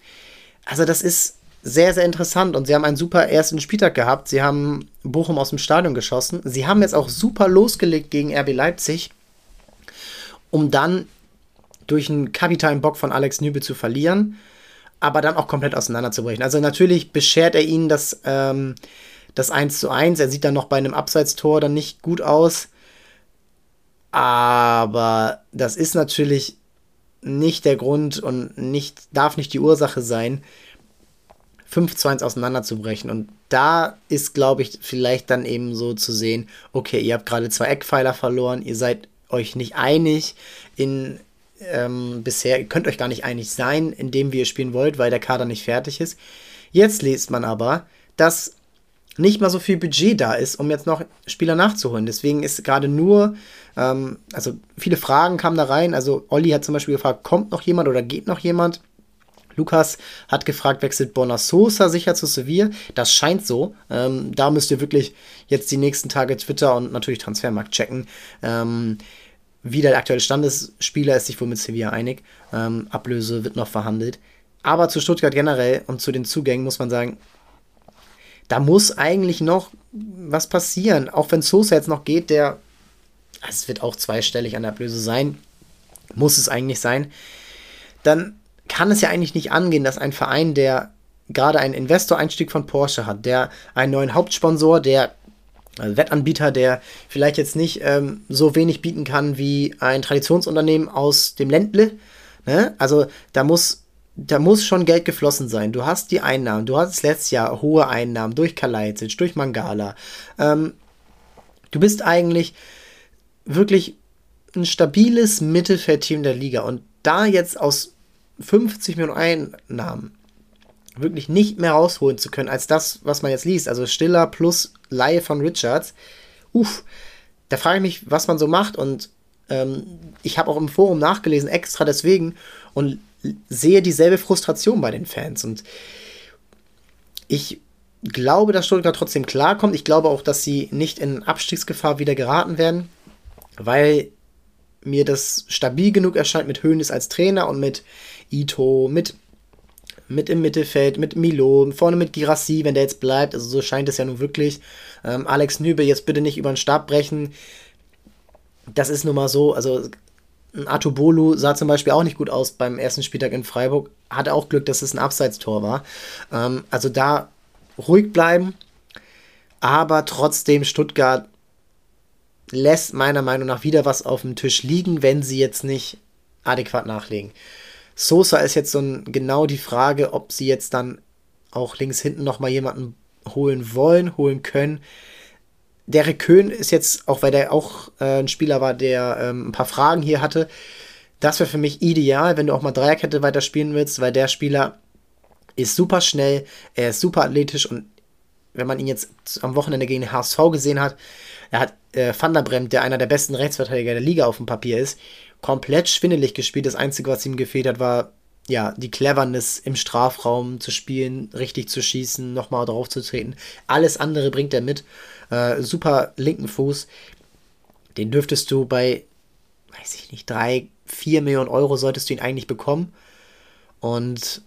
[SPEAKER 1] Also das ist sehr, sehr interessant und sie haben einen super ersten Spieltag gehabt. Sie haben Bochum aus dem Stadion geschossen. Sie haben jetzt auch super losgelegt gegen RB Leipzig, um dann durch einen kapitalen Bock von Alex Nübel zu verlieren, aber dann auch komplett auseinanderzubrechen. Also natürlich beschert er ihnen das, ähm, das 1 zu 1. Er sieht dann noch bei einem Abseitstor dann nicht gut aus. Aber das ist natürlich nicht der Grund und nicht, darf nicht die Ursache sein, 5 zu 1 auseinanderzubrechen. Und da ist, glaube ich, vielleicht dann eben so zu sehen, okay, ihr habt gerade zwei Eckpfeiler verloren, ihr seid euch nicht einig in ähm, bisher, ihr könnt euch gar nicht einig sein, in dem wie ihr spielen wollt, weil der Kader nicht fertig ist. Jetzt liest man aber, dass nicht mal so viel Budget da ist, um jetzt noch Spieler nachzuholen. Deswegen ist gerade nur, ähm, also viele Fragen kamen da rein. Also Olli hat zum Beispiel gefragt, kommt noch jemand oder geht noch jemand? Lukas hat gefragt, wechselt Bonner Sosa sicher zu Sevilla? Das scheint so. Ähm, da müsst ihr wirklich jetzt die nächsten Tage Twitter und natürlich Transfermarkt checken. Ähm, wie der aktuelle Stand ist, Spieler ist sich wohl mit Sevilla einig. Ähm, Ablöse wird noch verhandelt. Aber zu Stuttgart generell und zu den Zugängen muss man sagen, da muss eigentlich noch was passieren. Auch wenn Sosa jetzt noch geht, der, es wird auch zweistellig an der Ablöse sein, muss es eigentlich sein, dann kann es ja eigentlich nicht angehen, dass ein Verein, der gerade einen Investoreinstieg von Porsche hat, der einen neuen Hauptsponsor, der also Wettanbieter, der vielleicht jetzt nicht ähm, so wenig bieten kann wie ein Traditionsunternehmen aus dem Ländle. Ne? Also da muss, da muss schon Geld geflossen sein. Du hast die Einnahmen, du hattest letztes Jahr hohe Einnahmen durch Kalajdzic, durch Mangala. Ähm, du bist eigentlich wirklich ein stabiles Mittelfeldteam der Liga und da jetzt aus 50 Millionen Einnahmen wirklich nicht mehr rausholen zu können, als das, was man jetzt liest. Also Stiller plus Laie von Richards. Uff, da frage ich mich, was man so macht. Und ähm, ich habe auch im Forum nachgelesen, extra deswegen, und sehe dieselbe Frustration bei den Fans. Und ich glaube, dass Stuttgart trotzdem klarkommt. Ich glaube auch, dass sie nicht in Abstiegsgefahr wieder geraten werden, weil mir das stabil genug erscheint mit Höhnes als Trainer und mit Ito, mit mit im Mittelfeld, mit Milo, vorne mit Girassi, wenn der jetzt bleibt. Also so scheint es ja nun wirklich. Ähm, Alex Nübel jetzt bitte nicht über den Stab brechen. Das ist nun mal so. Also ein Atubolu sah zum Beispiel auch nicht gut aus beim ersten Spieltag in Freiburg. Hatte auch Glück, dass es ein Abseitstor war. Ähm, also da ruhig bleiben. Aber trotzdem, Stuttgart lässt meiner Meinung nach wieder was auf dem Tisch liegen, wenn sie jetzt nicht adäquat nachlegen. Sosa ist jetzt so ein, genau die Frage, ob sie jetzt dann auch links hinten nochmal jemanden holen wollen, holen können. Derek Köhn ist jetzt, auch weil der auch äh, ein Spieler war, der ähm, ein paar Fragen hier hatte, das wäre für mich ideal, wenn du auch mal Dreierkette weiterspielen willst, weil der Spieler ist super schnell, er ist super athletisch und wenn man ihn jetzt am Wochenende gegen den HSV gesehen hat, er hat äh, Van der Bremt, der einer der besten Rechtsverteidiger der Liga auf dem Papier ist, komplett schwindelig gespielt. Das Einzige, was ihm gefehlt hat, war ja die Cleverness im Strafraum zu spielen, richtig zu schießen, nochmal drauf zu treten. Alles andere bringt er mit. Äh, super linken Fuß. Den dürftest du bei, weiß ich nicht, drei, vier Millionen Euro solltest du ihn eigentlich bekommen. Und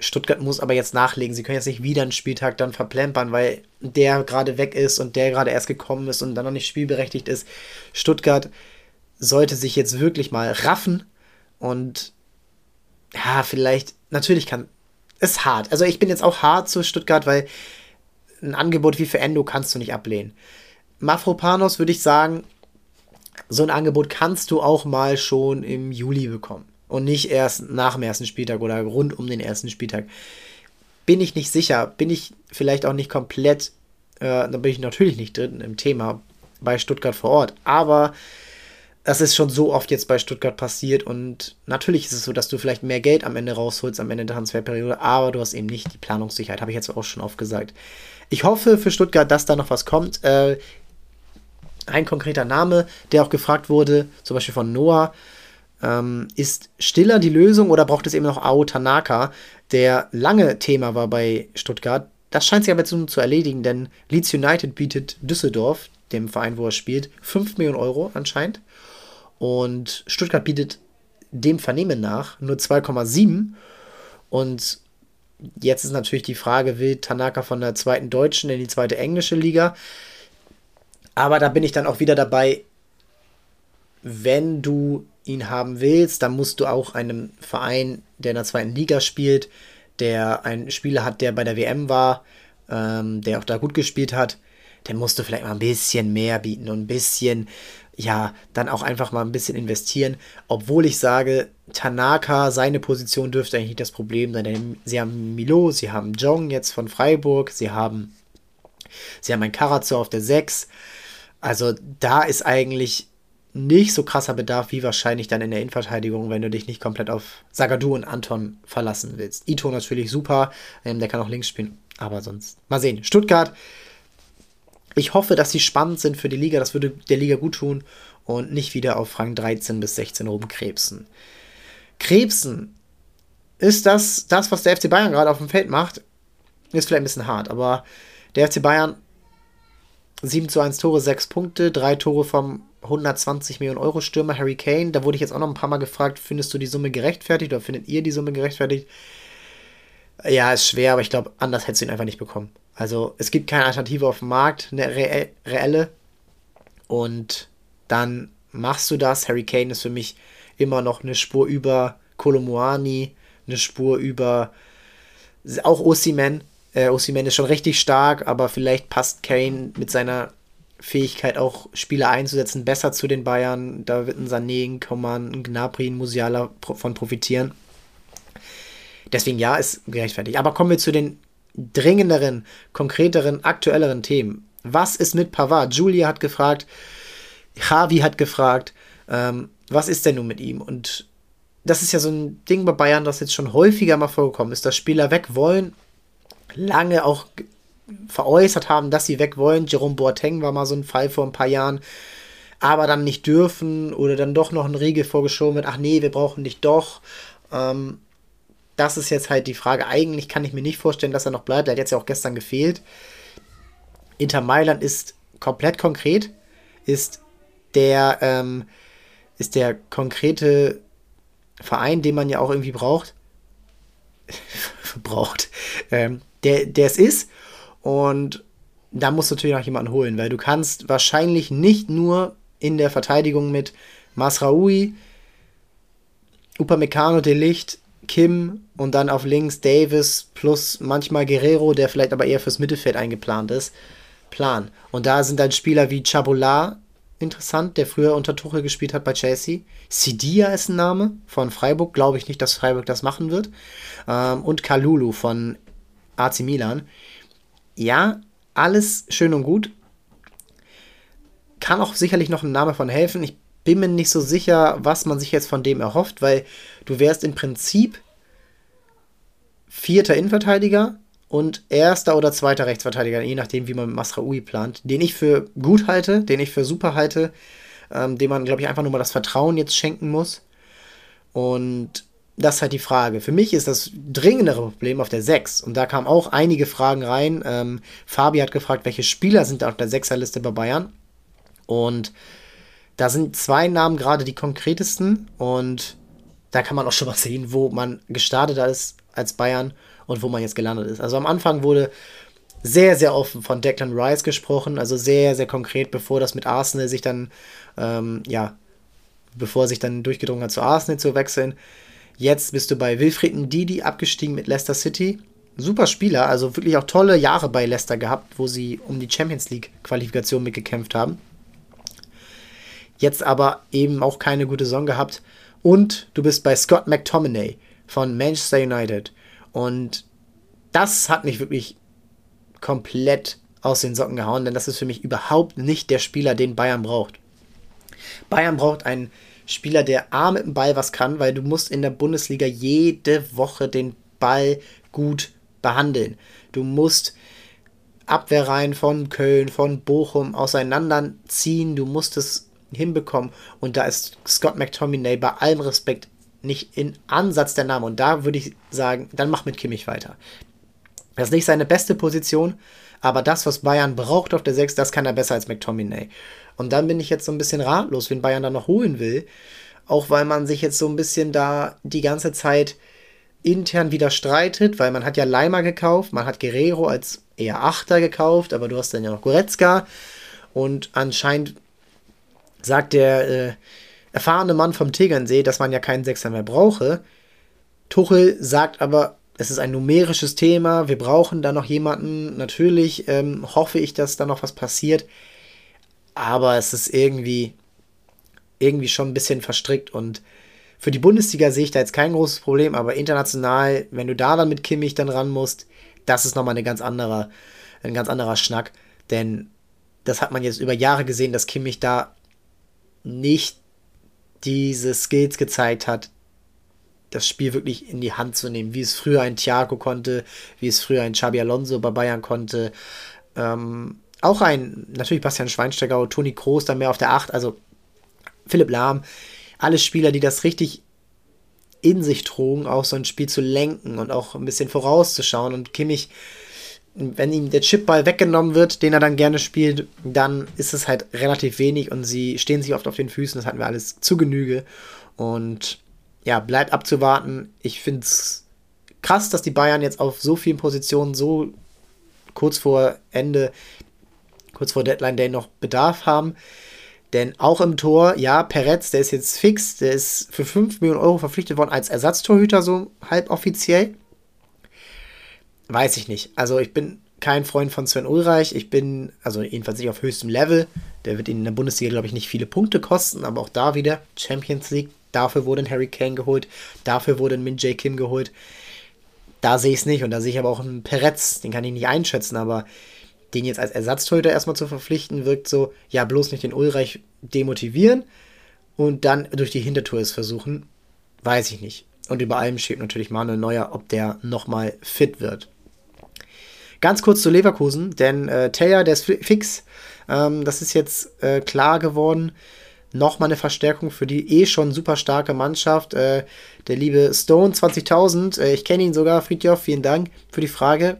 [SPEAKER 1] Stuttgart muss aber jetzt nachlegen. Sie können jetzt nicht wieder einen Spieltag dann verplempern, weil der gerade weg ist und der gerade erst gekommen ist und dann noch nicht spielberechtigt ist. Stuttgart sollte sich jetzt wirklich mal raffen und ja, vielleicht, natürlich kann, ist hart. Also ich bin jetzt auch hart zu Stuttgart, weil ein Angebot wie für Endo kannst du nicht ablehnen. Mafropanos würde ich sagen, so ein Angebot kannst du auch mal schon im Juli bekommen und nicht erst nach dem ersten Spieltag oder rund um den ersten Spieltag. Bin ich nicht sicher, bin ich vielleicht auch nicht komplett, äh, da bin ich natürlich nicht drin im Thema bei Stuttgart vor Ort, aber das ist schon so oft jetzt bei Stuttgart passiert und natürlich ist es so, dass du vielleicht mehr Geld am Ende rausholst, am Ende der Transferperiode, aber du hast eben nicht die Planungssicherheit, habe ich jetzt auch schon oft gesagt. Ich hoffe für Stuttgart, dass da noch was kommt. Äh, ein konkreter Name, der auch gefragt wurde, zum Beispiel von Noah, ähm, ist Stiller die Lösung oder braucht es eben noch Ao Tanaka, der lange Thema war bei Stuttgart? Das scheint sich aber jetzt nun zu erledigen, denn Leeds United bietet Düsseldorf, dem Verein, wo er spielt, 5 Millionen Euro anscheinend. Und Stuttgart bietet dem Vernehmen nach nur 2,7. Und jetzt ist natürlich die Frage, will Tanaka von der zweiten deutschen in die zweite englische Liga? Aber da bin ich dann auch wieder dabei, wenn du ihn haben willst, dann musst du auch einem Verein, der in der zweiten Liga spielt, der einen Spieler hat, der bei der WM war, ähm, der auch da gut gespielt hat, den musst du vielleicht mal ein bisschen mehr bieten und ein bisschen, ja, dann auch einfach mal ein bisschen investieren. Obwohl ich sage, Tanaka, seine Position dürfte eigentlich nicht das Problem sein. Denn sie haben Milo, sie haben Jong jetzt von Freiburg, sie haben, sie haben ein Karazor auf der 6. Also da ist eigentlich nicht so krasser Bedarf wie wahrscheinlich dann in der Innenverteidigung, wenn du dich nicht komplett auf Sagadu und Anton verlassen willst. Ito natürlich super, ähm, der kann auch links spielen, aber sonst mal sehen. Stuttgart, ich hoffe, dass sie spannend sind für die Liga, das würde der Liga gut tun und nicht wieder auf Rang 13 bis 16 rumkrebsen. Krebsen ist das, das, was der FC Bayern gerade auf dem Feld macht, ist vielleicht ein bisschen hart, aber der FC Bayern 7 zu 1 Tore, 6 Punkte, 3 Tore vom 120 Millionen Euro Stürmer Harry Kane. Da wurde ich jetzt auch noch ein paar Mal gefragt, findest du die Summe gerechtfertigt oder findet ihr die Summe gerechtfertigt? Ja, ist schwer, aber ich glaube, anders hättest du ihn einfach nicht bekommen. Also es gibt keine Alternative auf dem Markt, eine re reelle. Und dann machst du das. Harry Kane ist für mich immer noch eine Spur über Kolomuani, eine Spur über auch Osimen. Äh, Osimen ist schon richtig stark, aber vielleicht passt Kane mit seiner Fähigkeit, auch Spieler einzusetzen, besser zu den Bayern. Da wird ein Sané, ein Coman, ein Gnabry, ein Musiala von profitieren. Deswegen ja, ist gerechtfertigt. Aber kommen wir zu den dringenderen, konkreteren, aktuelleren Themen. Was ist mit Pavard? Julia hat gefragt, Javi hat gefragt, ähm, was ist denn nun mit ihm? Und das ist ja so ein Ding bei Bayern, das jetzt schon häufiger mal vorgekommen ist, dass Spieler weg wollen, lange auch veräußert haben, dass sie weg wollen. Jerome Boateng war mal so ein Fall vor ein paar Jahren, aber dann nicht dürfen oder dann doch noch ein Riegel vorgeschoben wird, ach nee, wir brauchen dich doch. Ähm, das ist jetzt halt die Frage. Eigentlich kann ich mir nicht vorstellen, dass er noch bleibt. Er hat jetzt ja auch gestern gefehlt. Inter Mailand ist komplett konkret, ist der, ähm, ist der konkrete Verein, den man ja auch irgendwie braucht. braucht. Ähm, der, der es ist. Und da musst du natürlich noch jemanden holen, weil du kannst wahrscheinlich nicht nur in der Verteidigung mit Masraoui, Upamecano, Delicht, Kim und dann auf links Davis plus manchmal Guerrero, der vielleicht aber eher fürs Mittelfeld eingeplant ist, plan. Und da sind dann Spieler wie Chabola interessant, der früher unter Tuchel gespielt hat bei Chelsea. Sidia ist ein Name von Freiburg, glaube ich nicht, dass Freiburg das machen wird. Ähm, und Kalulu von AC Milan ja, alles schön und gut. kann auch sicherlich noch ein Name von helfen. Ich bin mir nicht so sicher, was man sich jetzt von dem erhofft, weil du wärst im Prinzip vierter Innenverteidiger und erster oder zweiter Rechtsverteidiger, je nachdem, wie man mit Masraoui plant, den ich für gut halte, den ich für super halte, ähm, dem man, glaube ich, einfach nur mal das Vertrauen jetzt schenken muss. Und das ist halt die Frage. Für mich ist das dringendere Problem auf der 6. Und da kamen auch einige Fragen rein. Ähm, Fabi hat gefragt, welche Spieler sind da auf der 6er-Liste bei Bayern? Und da sind zwei Namen gerade die konkretesten. Und da kann man auch schon mal sehen, wo man gestartet ist als Bayern und wo man jetzt gelandet ist. Also am Anfang wurde sehr, sehr offen von Declan Rice gesprochen, also sehr, sehr konkret, bevor das mit Arsenal sich dann, ähm, ja, bevor sich dann durchgedrungen hat, zu Arsenal zu wechseln. Jetzt bist du bei Wilfried Ndidi abgestiegen mit Leicester City. Super Spieler, also wirklich auch tolle Jahre bei Leicester gehabt, wo sie um die Champions League Qualifikation mitgekämpft haben. Jetzt aber eben auch keine gute Saison gehabt. Und du bist bei Scott McTominay von Manchester United. Und das hat mich wirklich komplett aus den Socken gehauen, denn das ist für mich überhaupt nicht der Spieler, den Bayern braucht. Bayern braucht einen Spieler, der A mit dem Ball was kann, weil du musst in der Bundesliga jede Woche den Ball gut behandeln. Du musst Abwehrreihen von Köln, von Bochum auseinanderziehen. Du musst es hinbekommen. Und da ist Scott McTominay bei allem Respekt nicht in Ansatz der Name. Und da würde ich sagen, dann mach mit Kimmich weiter. Das ist nicht seine beste Position, aber das, was Bayern braucht auf der 6, das kann er besser als McTominay. Und dann bin ich jetzt so ein bisschen ratlos, wen Bayern da noch holen will. Auch weil man sich jetzt so ein bisschen da die ganze Zeit intern wieder streitet, weil man hat ja Leimer gekauft, man hat Guerrero als eher Achter gekauft, aber du hast dann ja noch Goretzka und anscheinend sagt der äh, erfahrene Mann vom Tegernsee, dass man ja keinen Sechser mehr brauche. Tuchel sagt aber, es ist ein numerisches Thema, wir brauchen da noch jemanden. Natürlich ähm, hoffe ich, dass da noch was passiert, aber es ist irgendwie, irgendwie schon ein bisschen verstrickt. Und für die Bundesliga sehe ich da jetzt kein großes Problem, aber international, wenn du da dann mit Kimmich dann ran musst, das ist nochmal eine ganz anderer, ein ganz anderer Schnack, denn das hat man jetzt über Jahre gesehen, dass Kimmich da nicht diese Skills gezeigt hat, das Spiel wirklich in die Hand zu nehmen, wie es früher ein Thiago konnte, wie es früher ein Xabi Alonso bei Bayern konnte. Ähm, auch ein, natürlich Bastian Schweinsteiger, Toni Kroos dann mehr auf der Acht, also Philipp Lahm, alle Spieler, die das richtig in sich trugen, auch so ein Spiel zu lenken und auch ein bisschen vorauszuschauen. Und Kimmich, wenn ihm der Chipball weggenommen wird, den er dann gerne spielt, dann ist es halt relativ wenig und sie stehen sich oft auf den Füßen. Das hatten wir alles zu Genüge. Und ja, bleibt abzuwarten. Ich finde es krass, dass die Bayern jetzt auf so vielen Positionen so kurz vor Ende, kurz vor Deadline Day noch Bedarf haben. Denn auch im Tor, ja, Peretz, der ist jetzt fix, der ist für 5 Millionen Euro verpflichtet worden als Ersatztorhüter, so halboffiziell. Weiß ich nicht. Also ich bin kein Freund von Sven Ulreich. Ich bin, also jedenfalls nicht auf höchstem Level. Der wird in der Bundesliga, glaube ich, nicht viele Punkte kosten, aber auch da wieder Champions League. Dafür wurde ein Harry Kane geholt. Dafür wurde ein Min Jae Kim geholt. Da sehe ich es nicht. Und da sehe ich aber auch einen Peretz, den kann ich nicht einschätzen, aber den jetzt als Ersatztorhüter erstmal zu verpflichten, wirkt so, ja, bloß nicht den Ulreich demotivieren und dann durch die Hintertour es versuchen, weiß ich nicht. Und über allem steht natürlich Manuel Neuer, ob der nochmal fit wird. Ganz kurz zu Leverkusen, denn äh, Taylor, der ist fix. Ähm, das ist jetzt äh, klar geworden. Nochmal eine Verstärkung für die eh schon super starke Mannschaft. Äh, der liebe Stone 20.000, äh, ich kenne ihn sogar, Friedjof, vielen Dank für die Frage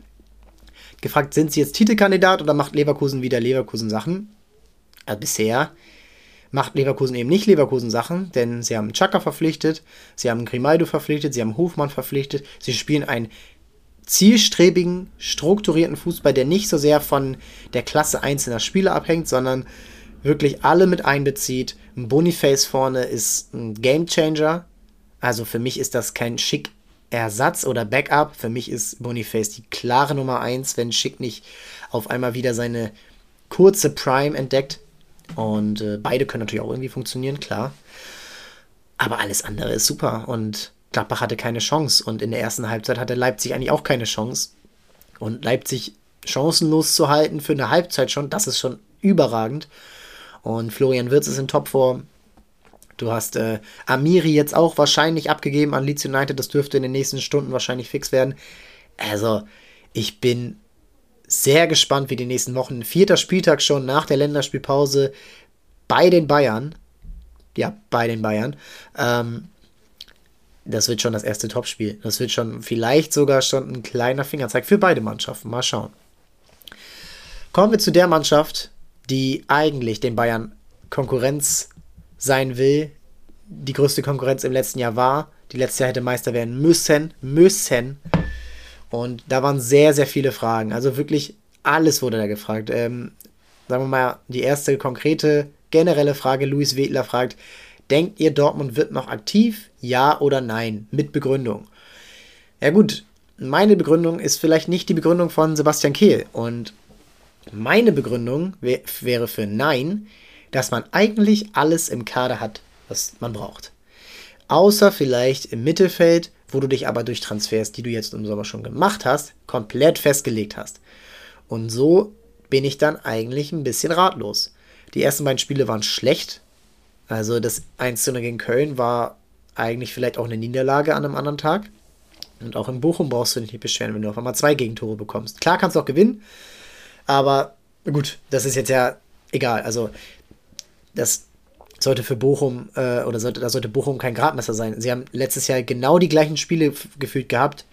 [SPEAKER 1] gefragt, sind sie jetzt Titelkandidat oder macht Leverkusen wieder Leverkusen-Sachen? Also bisher macht Leverkusen eben nicht Leverkusen-Sachen, denn sie haben Chaka verpflichtet, sie haben Grimaldo verpflichtet, sie haben Hofmann verpflichtet, sie spielen einen zielstrebigen, strukturierten Fußball, der nicht so sehr von der Klasse einzelner Spieler abhängt, sondern wirklich alle mit einbezieht. Ein Boniface vorne ist ein Gamechanger. Also für mich ist das kein schick Ersatz oder Backup. Für mich ist Boniface die klare Nummer 1, wenn Schick nicht auf einmal wieder seine kurze Prime entdeckt. Und äh, beide können natürlich auch irgendwie funktionieren, klar. Aber alles andere ist super. Und Gladbach hatte keine Chance. Und in der ersten Halbzeit hatte Leipzig eigentlich auch keine Chance. Und Leipzig chancenlos zu halten für eine Halbzeit schon, das ist schon überragend. Und Florian Wirtz ist in Topform. Du hast äh, Amiri jetzt auch wahrscheinlich abgegeben an Leeds United. Das dürfte in den nächsten Stunden wahrscheinlich fix werden. Also, ich bin sehr gespannt, wie die nächsten Wochen. Vierter Spieltag schon nach der Länderspielpause bei den Bayern. Ja, bei den Bayern. Ähm, das wird schon das erste Topspiel. Das wird schon vielleicht sogar schon ein kleiner Fingerzeig für beide Mannschaften. Mal schauen. Kommen wir zu der Mannschaft, die eigentlich den Bayern Konkurrenz sein will. Die größte Konkurrenz im letzten Jahr war. Die letzte Jahr hätte Meister werden müssen. Müssen. Und da waren sehr, sehr viele Fragen. Also wirklich alles wurde da gefragt. Ähm, sagen wir mal, die erste konkrete, generelle Frage, Luis Wedler fragt, denkt ihr, Dortmund wird noch aktiv? Ja oder nein? Mit Begründung. Ja gut, meine Begründung ist vielleicht nicht die Begründung von Sebastian Kehl. Und meine Begründung wär, wäre für Nein, dass man eigentlich alles im Kader hat, was man braucht. Außer vielleicht im Mittelfeld wo du dich aber durch Transfers, die du jetzt im Sommer schon gemacht hast, komplett festgelegt hast. Und so bin ich dann eigentlich ein bisschen ratlos. Die ersten beiden Spiele waren schlecht. Also das 1 gegen Köln war eigentlich vielleicht auch eine Niederlage an einem anderen Tag. Und auch in Bochum brauchst du dich nicht beschweren, wenn du auf einmal zwei Gegentore bekommst. Klar kannst du auch gewinnen, aber gut, das ist jetzt ja egal. Also das sollte für Bochum, äh, oder sollte, da sollte Bochum kein Gradmesser sein. Sie haben letztes Jahr genau die gleichen Spiele gefühlt gehabt.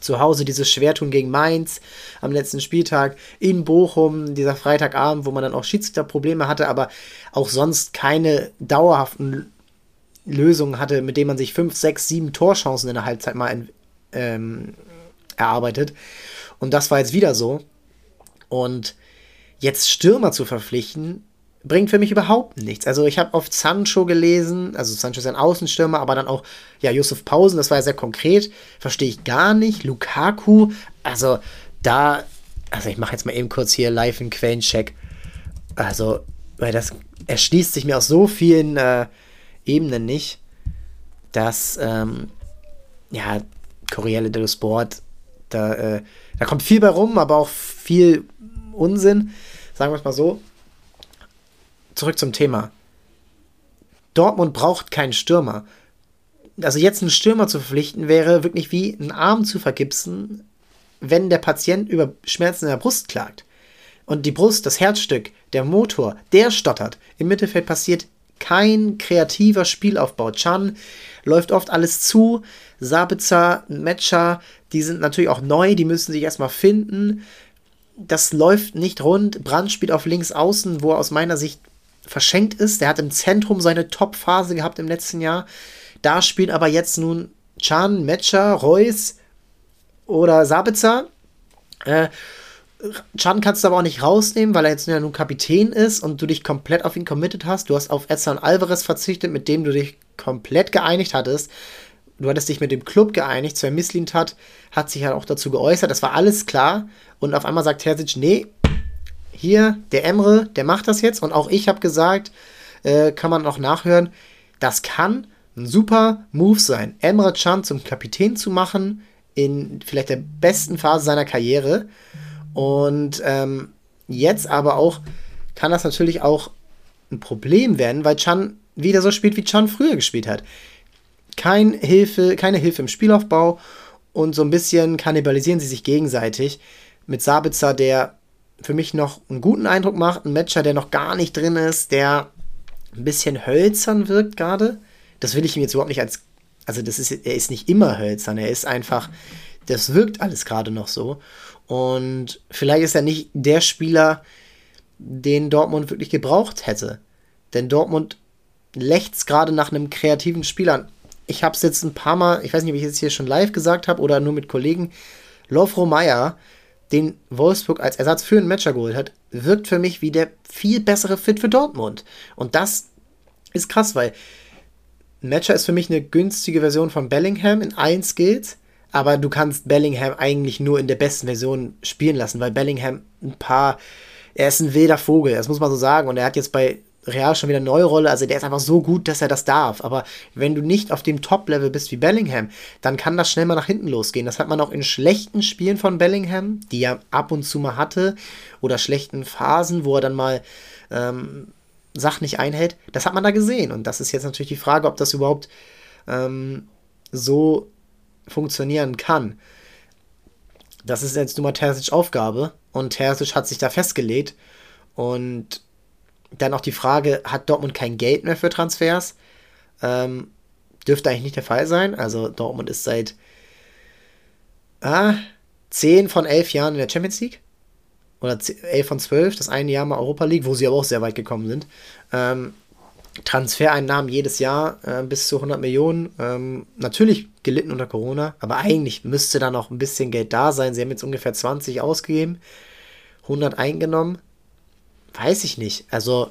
[SPEAKER 1] Zu Hause dieses Schwertun gegen Mainz am letzten Spieltag, in Bochum, dieser Freitagabend, wo man dann auch Schiedsrichterprobleme hatte, aber auch sonst keine dauerhaften Lösungen hatte, mit denen man sich fünf, sechs, sieben Torchancen in der Halbzeit mal ähm, erarbeitet. Und das war jetzt wieder so. Und jetzt Stürmer zu verpflichten, bringt für mich überhaupt nichts. Also ich habe oft Sancho gelesen, also Sancho ist ein Außenstürmer, aber dann auch, ja, Josef Pausen, das war ja sehr konkret, verstehe ich gar nicht. Lukaku, also da, also ich mache jetzt mal eben kurz hier live einen Quellencheck. Also, weil das erschließt sich mir aus so vielen äh, Ebenen nicht, dass, ähm, ja, Corriere dello Sport, da, äh, da kommt viel bei rum, aber auch viel Unsinn, sagen wir es mal so zurück zum Thema. Dortmund braucht keinen Stürmer. Also jetzt einen Stürmer zu verpflichten, wäre wirklich wie einen Arm zu vergipsen, wenn der Patient über Schmerzen in der Brust klagt. Und die Brust, das Herzstück, der Motor, der stottert. Im Mittelfeld passiert kein kreativer Spielaufbau. Chan läuft oft alles zu. Sabitzer, Metscher, die sind natürlich auch neu, die müssen sich erstmal finden. Das läuft nicht rund. Brand spielt auf links außen, wo er aus meiner Sicht verschenkt ist. Der hat im Zentrum seine Top-Phase gehabt im letzten Jahr. Da spielt aber jetzt nun Chan, Metscher, Reus oder Sabitzer. Äh, Chan kannst du aber auch nicht rausnehmen, weil er jetzt ja nun Kapitän ist und du dich komplett auf ihn committed hast. Du hast auf Edson Alvarez verzichtet, mit dem du dich komplett geeinigt hattest. Du hattest dich mit dem Club geeinigt. Sven Mislint hat, hat sich ja auch dazu geäußert. Das war alles klar. Und auf einmal sagt Terzic, nee, hier, der Emre, der macht das jetzt. Und auch ich habe gesagt, äh, kann man auch nachhören, das kann ein super Move sein, Emre Can zum Kapitän zu machen in vielleicht der besten Phase seiner Karriere. Und ähm, jetzt aber auch kann das natürlich auch ein Problem werden, weil Chan wieder so spielt, wie Chan früher gespielt hat. Kein Hilfe, keine Hilfe im Spielaufbau und so ein bisschen kannibalisieren sie sich gegenseitig. Mit Sabitzer, der für mich noch einen guten Eindruck macht. Ein Matcher, der noch gar nicht drin ist, der ein bisschen hölzern wirkt gerade. Das will ich ihm jetzt überhaupt nicht als. Also, das ist, er ist nicht immer hölzern, er ist einfach. Das wirkt alles gerade noch so. Und vielleicht ist er nicht der Spieler, den Dortmund wirklich gebraucht hätte. Denn Dortmund lächzt gerade nach einem kreativen Spieler. Ich habe es jetzt ein paar Mal, ich weiß nicht, ob ich es jetzt hier schon live gesagt habe oder nur mit Kollegen. Lovro Meyer den Wolfsburg als Ersatz für einen Matcher geholt hat, wirkt für mich wie der viel bessere Fit für Dortmund. Und das ist krass, weil Matcher ist für mich eine günstige Version von Bellingham in allen Skills, aber du kannst Bellingham eigentlich nur in der besten Version spielen lassen, weil Bellingham ein paar, er ist ein wilder Vogel, das muss man so sagen. Und er hat jetzt bei Real schon wieder eine neue Rolle. Also der ist einfach so gut, dass er das darf. Aber wenn du nicht auf dem Top-Level bist wie Bellingham, dann kann das schnell mal nach hinten losgehen. Das hat man auch in schlechten Spielen von Bellingham, die er ab und zu mal hatte, oder schlechten Phasen, wo er dann mal ähm, Sachen nicht einhält, das hat man da gesehen. Und das ist jetzt natürlich die Frage, ob das überhaupt ähm, so funktionieren kann. Das ist jetzt nun mal Terzic Aufgabe und Terzic hat sich da festgelegt. Und dann auch die Frage, hat Dortmund kein Geld mehr für Transfers? Ähm, dürfte eigentlich nicht der Fall sein. Also Dortmund ist seit ah, 10 von 11 Jahren in der Champions League. Oder 11 von 12, das eine Jahr mal Europa League, wo sie aber auch sehr weit gekommen sind. Ähm, Transfereinnahmen jedes Jahr äh, bis zu 100 Millionen. Ähm, natürlich gelitten unter Corona, aber eigentlich müsste da noch ein bisschen Geld da sein. Sie haben jetzt ungefähr 20 ausgegeben, 100 eingenommen. Weiß ich nicht. Also,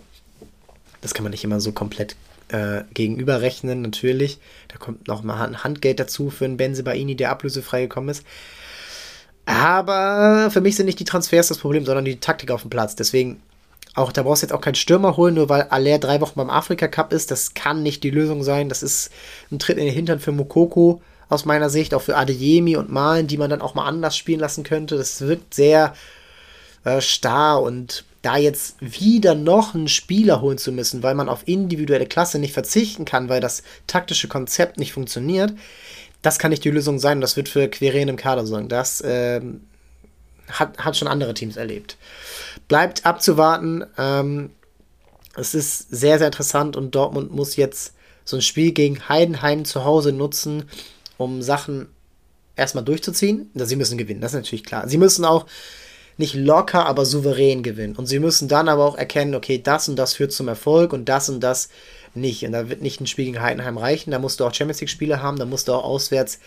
[SPEAKER 1] das kann man nicht immer so komplett äh, gegenüberrechnen, natürlich. Da kommt noch mal ein Handgeld dazu für einen Benzebaini, der ablösefrei gekommen ist. Aber für mich sind nicht die Transfers das Problem, sondern die Taktik auf dem Platz. Deswegen auch da brauchst du jetzt auch keinen Stürmer holen, nur weil Aller drei Wochen beim Afrika Cup ist. Das kann nicht die Lösung sein. Das ist ein Tritt in den Hintern für Mokoko aus meiner Sicht, auch für Adeyemi und Malen, die man dann auch mal anders spielen lassen könnte. Das wirkt sehr äh, starr und da jetzt wieder noch einen Spieler holen zu müssen, weil man auf individuelle Klasse nicht verzichten kann, weil das taktische Konzept nicht funktioniert, das kann nicht die Lösung sein. Das wird für Querien im Kader sorgen. Das ähm, hat, hat schon andere Teams erlebt. Bleibt abzuwarten. Ähm, es ist sehr, sehr interessant und Dortmund muss jetzt so ein Spiel gegen Heidenheim zu Hause nutzen, um Sachen erstmal durchzuziehen. Sie müssen gewinnen, das ist natürlich klar. Sie müssen auch nicht locker, aber souverän gewinnen. Und sie müssen dann aber auch erkennen, okay, das und das führt zum Erfolg und das und das nicht. Und da wird nicht ein Spiel gegen Heidenheim reichen. Da musst du auch Champions League-Spiele haben, da musst du auch auswärts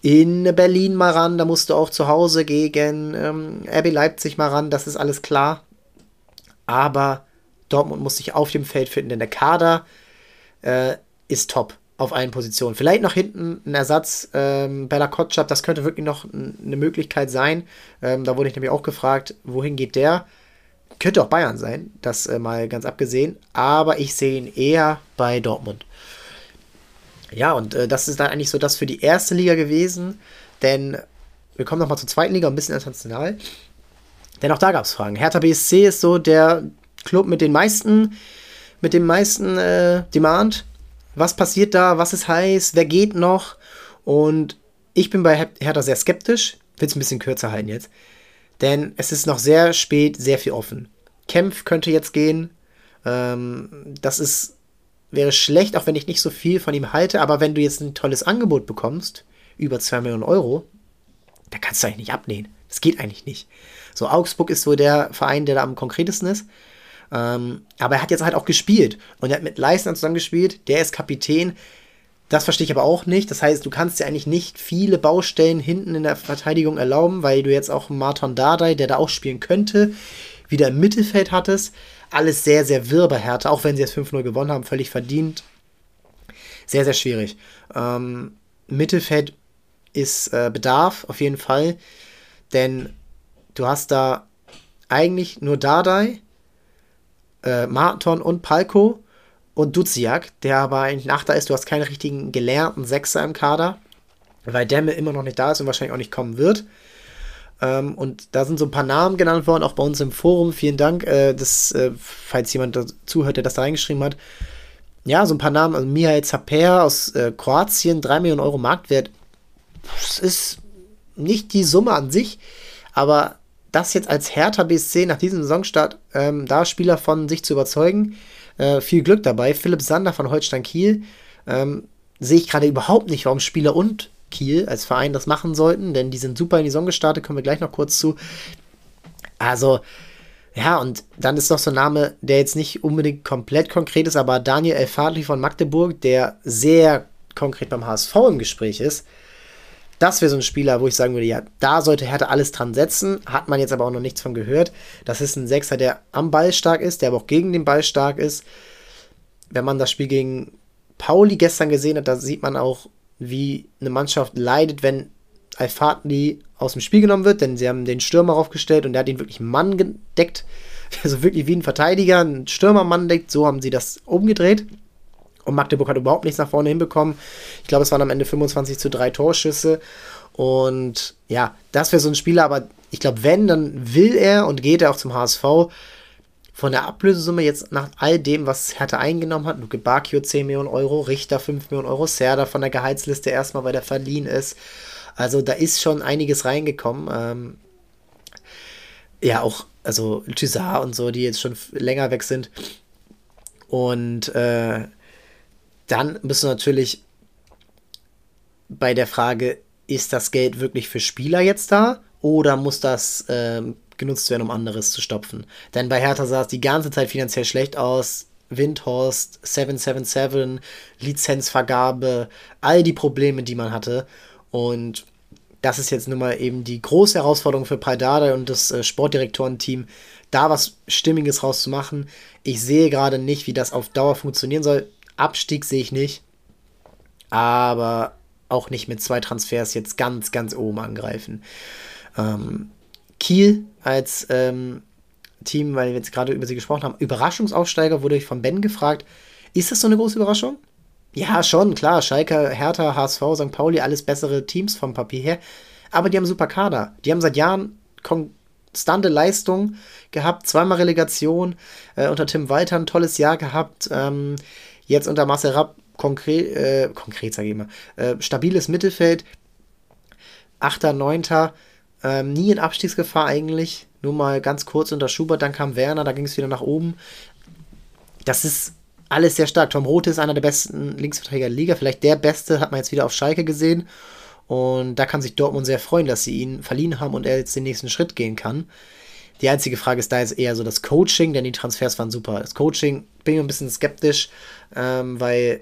[SPEAKER 1] in Berlin mal ran, da musst du auch zu Hause gegen ähm, RB Leipzig mal ran, das ist alles klar. Aber Dortmund muss sich auf dem Feld finden, denn der Kader äh, ist top auf allen Positionen. Vielleicht noch hinten ein Ersatz, ähm, Bella Kotschap, das könnte wirklich noch eine Möglichkeit sein. Ähm, da wurde ich nämlich auch gefragt, wohin geht der? Könnte auch Bayern sein, das äh, mal ganz abgesehen. Aber ich sehe ihn eher bei Dortmund. Ja, und äh, das ist dann eigentlich so das für die erste Liga gewesen, denn wir kommen nochmal zur zweiten Liga, ein bisschen international. Denn auch da gab es Fragen. Hertha BSC ist so der Club mit den meisten, mit dem meisten äh, Demand. Was passiert da? Was ist heiß? Wer geht noch? Und ich bin bei Hertha sehr skeptisch. Will es ein bisschen kürzer halten jetzt. Denn es ist noch sehr spät, sehr viel offen. Kempf könnte jetzt gehen. Ähm, das ist wäre schlecht, auch wenn ich nicht so viel von ihm halte, aber wenn du jetzt ein tolles Angebot bekommst, über 2 Millionen Euro, da kannst du eigentlich nicht abnehmen. Das geht eigentlich nicht. So, Augsburg ist so der Verein, der da am konkretesten ist. Ähm, aber er hat jetzt halt auch gespielt und er hat mit Leistner zusammen gespielt. Der ist Kapitän. Das verstehe ich aber auch nicht. Das heißt, du kannst dir eigentlich nicht viele Baustellen hinten in der Verteidigung erlauben, weil du jetzt auch Martin Dardai, der da auch spielen könnte, wieder im Mittelfeld hattest alles sehr, sehr wirr bei auch wenn sie jetzt 5-0 gewonnen haben, völlig verdient. Sehr, sehr schwierig. Ähm, Mittelfeld ist äh, Bedarf auf jeden Fall, denn du hast da eigentlich nur Dardai, äh, Marton und Palko und Duziak, der aber eigentlich Nachter ist. Du hast keinen richtigen gelernten Sechser im Kader, weil Demme immer noch nicht da ist und wahrscheinlich auch nicht kommen wird. Ähm, und da sind so ein paar Namen genannt worden, auch bei uns im Forum. Vielen Dank, äh, dass, äh, falls jemand zuhört, der das da reingeschrieben hat. Ja, so ein paar Namen. Also Mihail Zaper aus äh, Kroatien, 3 Millionen Euro Marktwert. Das ist nicht die Summe an sich, aber das jetzt als Hertha BSC nach diesem Saisonstart, ähm, da Spieler von sich zu überzeugen, äh, viel Glück dabei. Philipp Sander von Holstein Kiel ähm, sehe ich gerade überhaupt nicht, warum Spieler und Kiel als Verein das machen sollten, denn die sind super in die Saison gestartet, kommen wir gleich noch kurz zu. Also, ja, und dann ist noch so ein Name, der jetzt nicht unbedingt komplett konkret ist, aber Daniel Elfadli von Magdeburg, der sehr konkret beim HSV im Gespräch ist. Das wäre so ein Spieler, wo ich sagen würde, ja, da sollte Hertha alles dran setzen. Hat man jetzt aber auch noch nichts von gehört. Das ist ein Sechser, der am Ball stark ist, der aber auch gegen den Ball stark ist. Wenn man das Spiel gegen Pauli gestern gesehen hat, da sieht man auch, wie eine Mannschaft leidet, wenn Al-Fatli aus dem Spiel genommen wird, denn sie haben den Stürmer aufgestellt und der hat ihn wirklich Mann gedeckt. Also wirklich wie ein Verteidiger, ein Stürmermann deckt, so haben sie das umgedreht. Und Magdeburg hat überhaupt nichts nach vorne hinbekommen. Ich glaube, es waren am Ende 25 zu 3 Torschüsse. Und ja, das wäre so ein Spieler, aber ich glaube, wenn, dann will er und geht er auch zum HSV. von der Ablösesumme jetzt nach all dem, was Hertha eingenommen hat, Luke Bakio 10 Millionen Euro, Richter 5 Millionen Euro, Serda von der Gehaltsliste erstmal, weil der verliehen ist. Also da ist schon einiges reingekommen. Ähm, ja, auch, also Thyssar und so, die jetzt schon länger weg sind. Und äh, dann bist du natürlich bei der Frage, ist das Geld wirklich für Spieler jetzt da oder muss das ähm, genutzt werden, um anderes zu stopfen? Denn bei Hertha sah es die ganze Zeit finanziell schlecht aus. Windhorst, 777, Lizenzvergabe, all die Probleme, die man hatte. Und das ist jetzt nun mal eben die große Herausforderung für Paidada und das äh, Sportdirektorenteam, da was Stimmiges rauszumachen. Ich sehe gerade nicht, wie das auf Dauer funktionieren soll. Abstieg sehe ich nicht. Aber auch nicht mit zwei Transfers jetzt ganz, ganz oben angreifen. Ähm, Kiel als ähm, Team, weil wir jetzt gerade über sie gesprochen haben, Überraschungsaufsteiger wurde ich von Ben gefragt. Ist das so eine große Überraschung? Ja, schon, klar. Schalke, Hertha, HSV, St. Pauli, alles bessere Teams vom Papier her. Aber die haben super Kader. Die haben seit Jahren konstante Leistung gehabt, zweimal Relegation, äh, unter Tim Walter ein tolles Jahr gehabt. Ähm, jetzt unter Marcel Rapp konkret, äh, konkret sage ich mal, äh, stabiles Mittelfeld. Achter, Neunter, ähm, nie in Abstiegsgefahr eigentlich. Nur mal ganz kurz unter Schubert, dann kam Werner, da ging es wieder nach oben. Das ist alles sehr stark. Tom Roth ist einer der besten Linksverteidiger der Liga, vielleicht der beste, hat man jetzt wieder auf Schalke gesehen. Und da kann sich Dortmund sehr freuen, dass sie ihn verliehen haben und er jetzt den nächsten Schritt gehen kann. Die einzige Frage ist da jetzt eher so das Coaching, denn die Transfers waren super. Das Coaching bin ich ein bisschen skeptisch, ähm, weil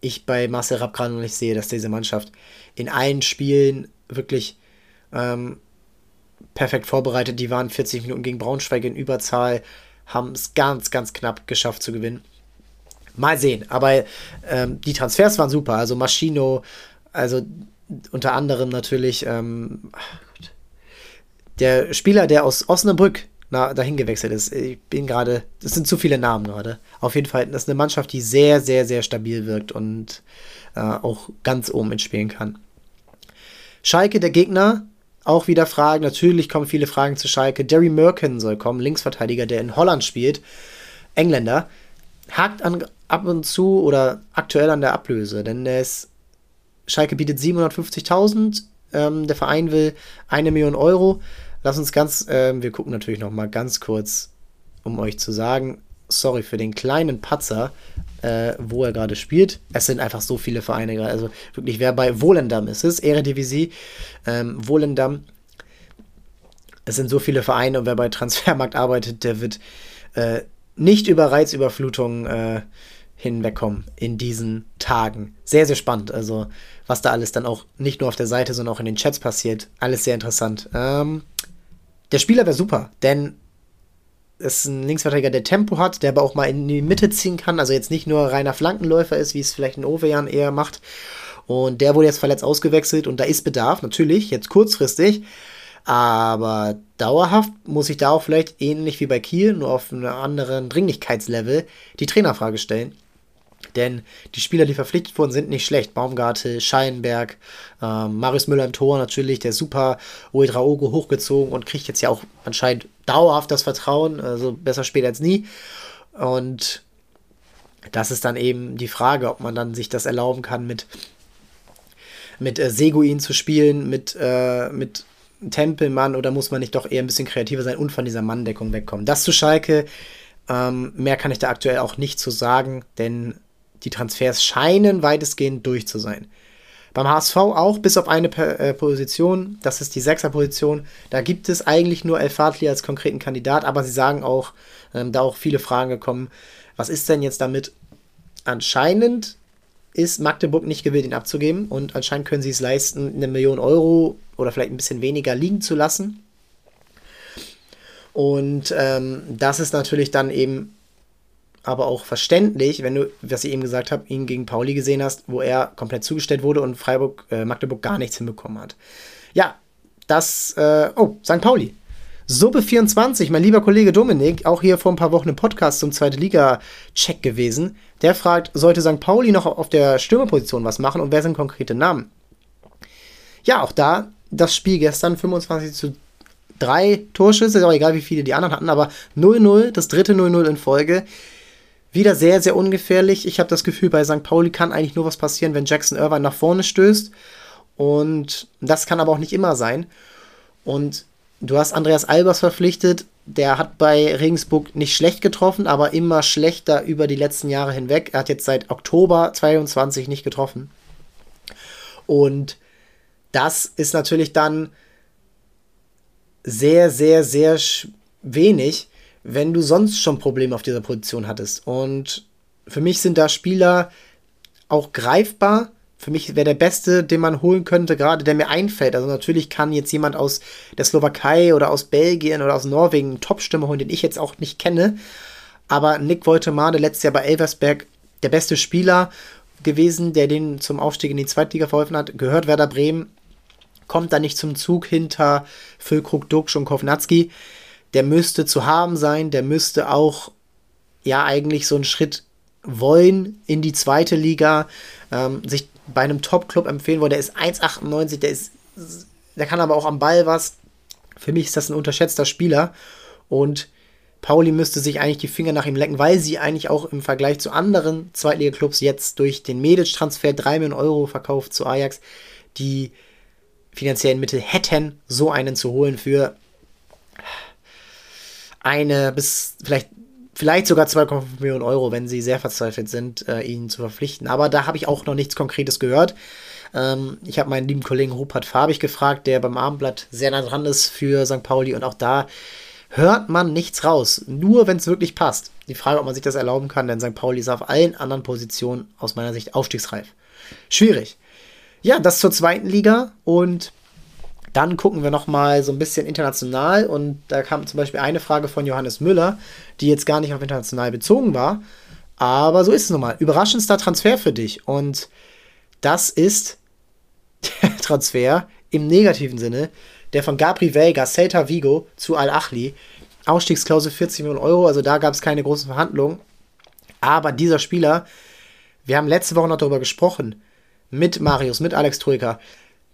[SPEAKER 1] ich bei Marcel Rapp gerade noch nicht sehe, dass diese Mannschaft in allen Spielen wirklich ähm, perfekt vorbereitet. Die waren 40 Minuten gegen Braunschweig in Überzahl, haben es ganz, ganz knapp geschafft zu gewinnen. Mal sehen. Aber ähm, die Transfers waren super. Also Maschino, also unter anderem natürlich ähm, der Spieler, der aus Osnabrück na, dahin gewechselt ist. Ich bin gerade, das sind zu viele Namen gerade. Auf jeden Fall, das ist eine Mannschaft, die sehr, sehr, sehr stabil wirkt und äh, auch ganz oben mitspielen kann. Schalke, der Gegner, auch wieder Fragen. Natürlich kommen viele Fragen zu Schalke. Derry Merkin soll kommen, Linksverteidiger, der in Holland spielt. Engländer. Hakt an, ab und zu oder aktuell an der Ablöse, denn der ist, Schalke bietet 750.000. Ähm, der Verein will eine Million Euro. Lass uns ganz, äh, wir gucken natürlich noch mal ganz kurz, um euch zu sagen, sorry für den kleinen Patzer, äh, wo er gerade spielt. Es sind einfach so viele Vereine gerade. Also wirklich, wer bei Volendam ist es, Eredivisie, ähm, Volendam. Es sind so viele Vereine und wer bei Transfermarkt arbeitet, der wird äh, nicht über Reizüberflutung äh, hinwegkommen in diesen Tagen. Sehr, sehr spannend. Also, was da alles dann auch nicht nur auf der Seite, sondern auch in den Chats passiert. Alles sehr interessant. Ähm, der Spieler wäre super, denn ist ein Linksverteidiger, der Tempo hat, der aber auch mal in die Mitte ziehen kann, also jetzt nicht nur reiner Flankenläufer ist, wie es vielleicht ein Ovejan eher macht. Und der wurde jetzt verletzt ausgewechselt und da ist Bedarf, natürlich, jetzt kurzfristig. Aber dauerhaft muss ich da auch vielleicht ähnlich wie bei Kiel, nur auf einem anderen Dringlichkeitslevel, die Trainerfrage stellen. Denn die Spieler, die verpflichtet wurden, sind nicht schlecht. Baumgartel, Scheinberg, ähm, Marius Müller im Tor natürlich, der super Uedraogo hochgezogen und kriegt jetzt ja auch anscheinend dauerhaft das Vertrauen. Also besser spät als nie. Und das ist dann eben die Frage, ob man dann sich das erlauben kann, mit, mit äh, Seguin zu spielen, mit, äh, mit Tempelmann oder muss man nicht doch eher ein bisschen kreativer sein und von dieser Manndeckung wegkommen. Das zu Schalke. Ähm, mehr kann ich da aktuell auch nicht zu sagen, denn die Transfers scheinen weitestgehend durch zu sein. Beim HSV auch bis auf eine äh, Position, das ist die Sechser-Position. Da gibt es eigentlich nur El Fadli als konkreten Kandidat, aber sie sagen auch, ähm, da auch viele Fragen gekommen, was ist denn jetzt damit? Anscheinend ist Magdeburg nicht gewillt, ihn abzugeben und anscheinend können sie es leisten, eine Million Euro oder vielleicht ein bisschen weniger liegen zu lassen. Und ähm, das ist natürlich dann eben aber auch verständlich, wenn du, was ich eben gesagt habe, ihn gegen Pauli gesehen hast, wo er komplett zugestellt wurde und Freiburg, äh, Magdeburg gar nichts hinbekommen hat. Ja, das, äh, oh, St. Pauli. Suppe 24, mein lieber Kollege Dominik, auch hier vor ein paar Wochen im Podcast zum zweite Liga-Check gewesen. Der fragt, sollte St. Pauli noch auf der Stürmerposition was machen und wer sind konkrete Namen? Ja, auch da das Spiel gestern 25 zu drei Torschüsse, ist auch egal, wie viele die anderen hatten, aber 0-0, das dritte 0-0 in Folge. Wieder sehr, sehr ungefährlich. Ich habe das Gefühl, bei St. Pauli kann eigentlich nur was passieren, wenn Jackson Irvine nach vorne stößt. Und das kann aber auch nicht immer sein. Und du hast Andreas Albers verpflichtet. Der hat bei Regensburg nicht schlecht getroffen, aber immer schlechter über die letzten Jahre hinweg. Er hat jetzt seit Oktober 22 nicht getroffen. Und das ist natürlich dann sehr, sehr, sehr wenig, wenn du sonst schon Probleme auf dieser Position hattest. Und für mich sind da Spieler auch greifbar. Für mich wäre der beste, den man holen könnte, gerade der mir einfällt. Also natürlich kann jetzt jemand aus der Slowakei oder aus Belgien oder aus Norwegen einen Top-Stürmer holen, den ich jetzt auch nicht kenne. Aber Nick Woltemade, letztes Jahr bei Elversberg, der beste Spieler gewesen, der den zum Aufstieg in die Zweitliga verholfen hat, gehört Werder Bremen, kommt da nicht zum Zug hinter Füllkrug, Duxch und Kovnatski der müsste zu haben sein, der müsste auch ja eigentlich so einen Schritt wollen in die zweite Liga, ähm, sich bei einem Top-Club empfehlen wollen. Der ist 1,98, der ist, der kann aber auch am Ball was. Für mich ist das ein unterschätzter Spieler und Pauli müsste sich eigentlich die Finger nach ihm lecken, weil sie eigentlich auch im Vergleich zu anderen Zweitliga-Clubs jetzt durch den Medic-Transfer 3 Millionen Euro verkauft zu Ajax die finanziellen Mittel hätten, so einen zu holen für eine bis vielleicht vielleicht sogar 2,5 Millionen Euro, wenn sie sehr verzweifelt sind, äh, ihn zu verpflichten. Aber da habe ich auch noch nichts Konkretes gehört. Ähm, ich habe meinen lieben Kollegen Rupert Farbig gefragt, der beim Abendblatt sehr nah dran ist für St. Pauli und auch da hört man nichts raus. Nur wenn es wirklich passt. Die Frage, ob man sich das erlauben kann, denn St. Pauli ist auf allen anderen Positionen aus meiner Sicht aufstiegsreif. Schwierig. Ja, das zur zweiten Liga und dann gucken wir nochmal so ein bisschen international und da kam zum Beispiel eine Frage von Johannes Müller, die jetzt gar nicht auf international bezogen war. Aber so ist es nun mal. Überraschendster Transfer für dich. Und das ist der Transfer im negativen Sinne, der von Gabri Vega, Celta Vigo zu Al-Achli. Ausstiegsklausel 40 Millionen Euro, also da gab es keine großen Verhandlungen. Aber dieser Spieler, wir haben letzte Woche noch darüber gesprochen, mit Marius, mit Alex Troika,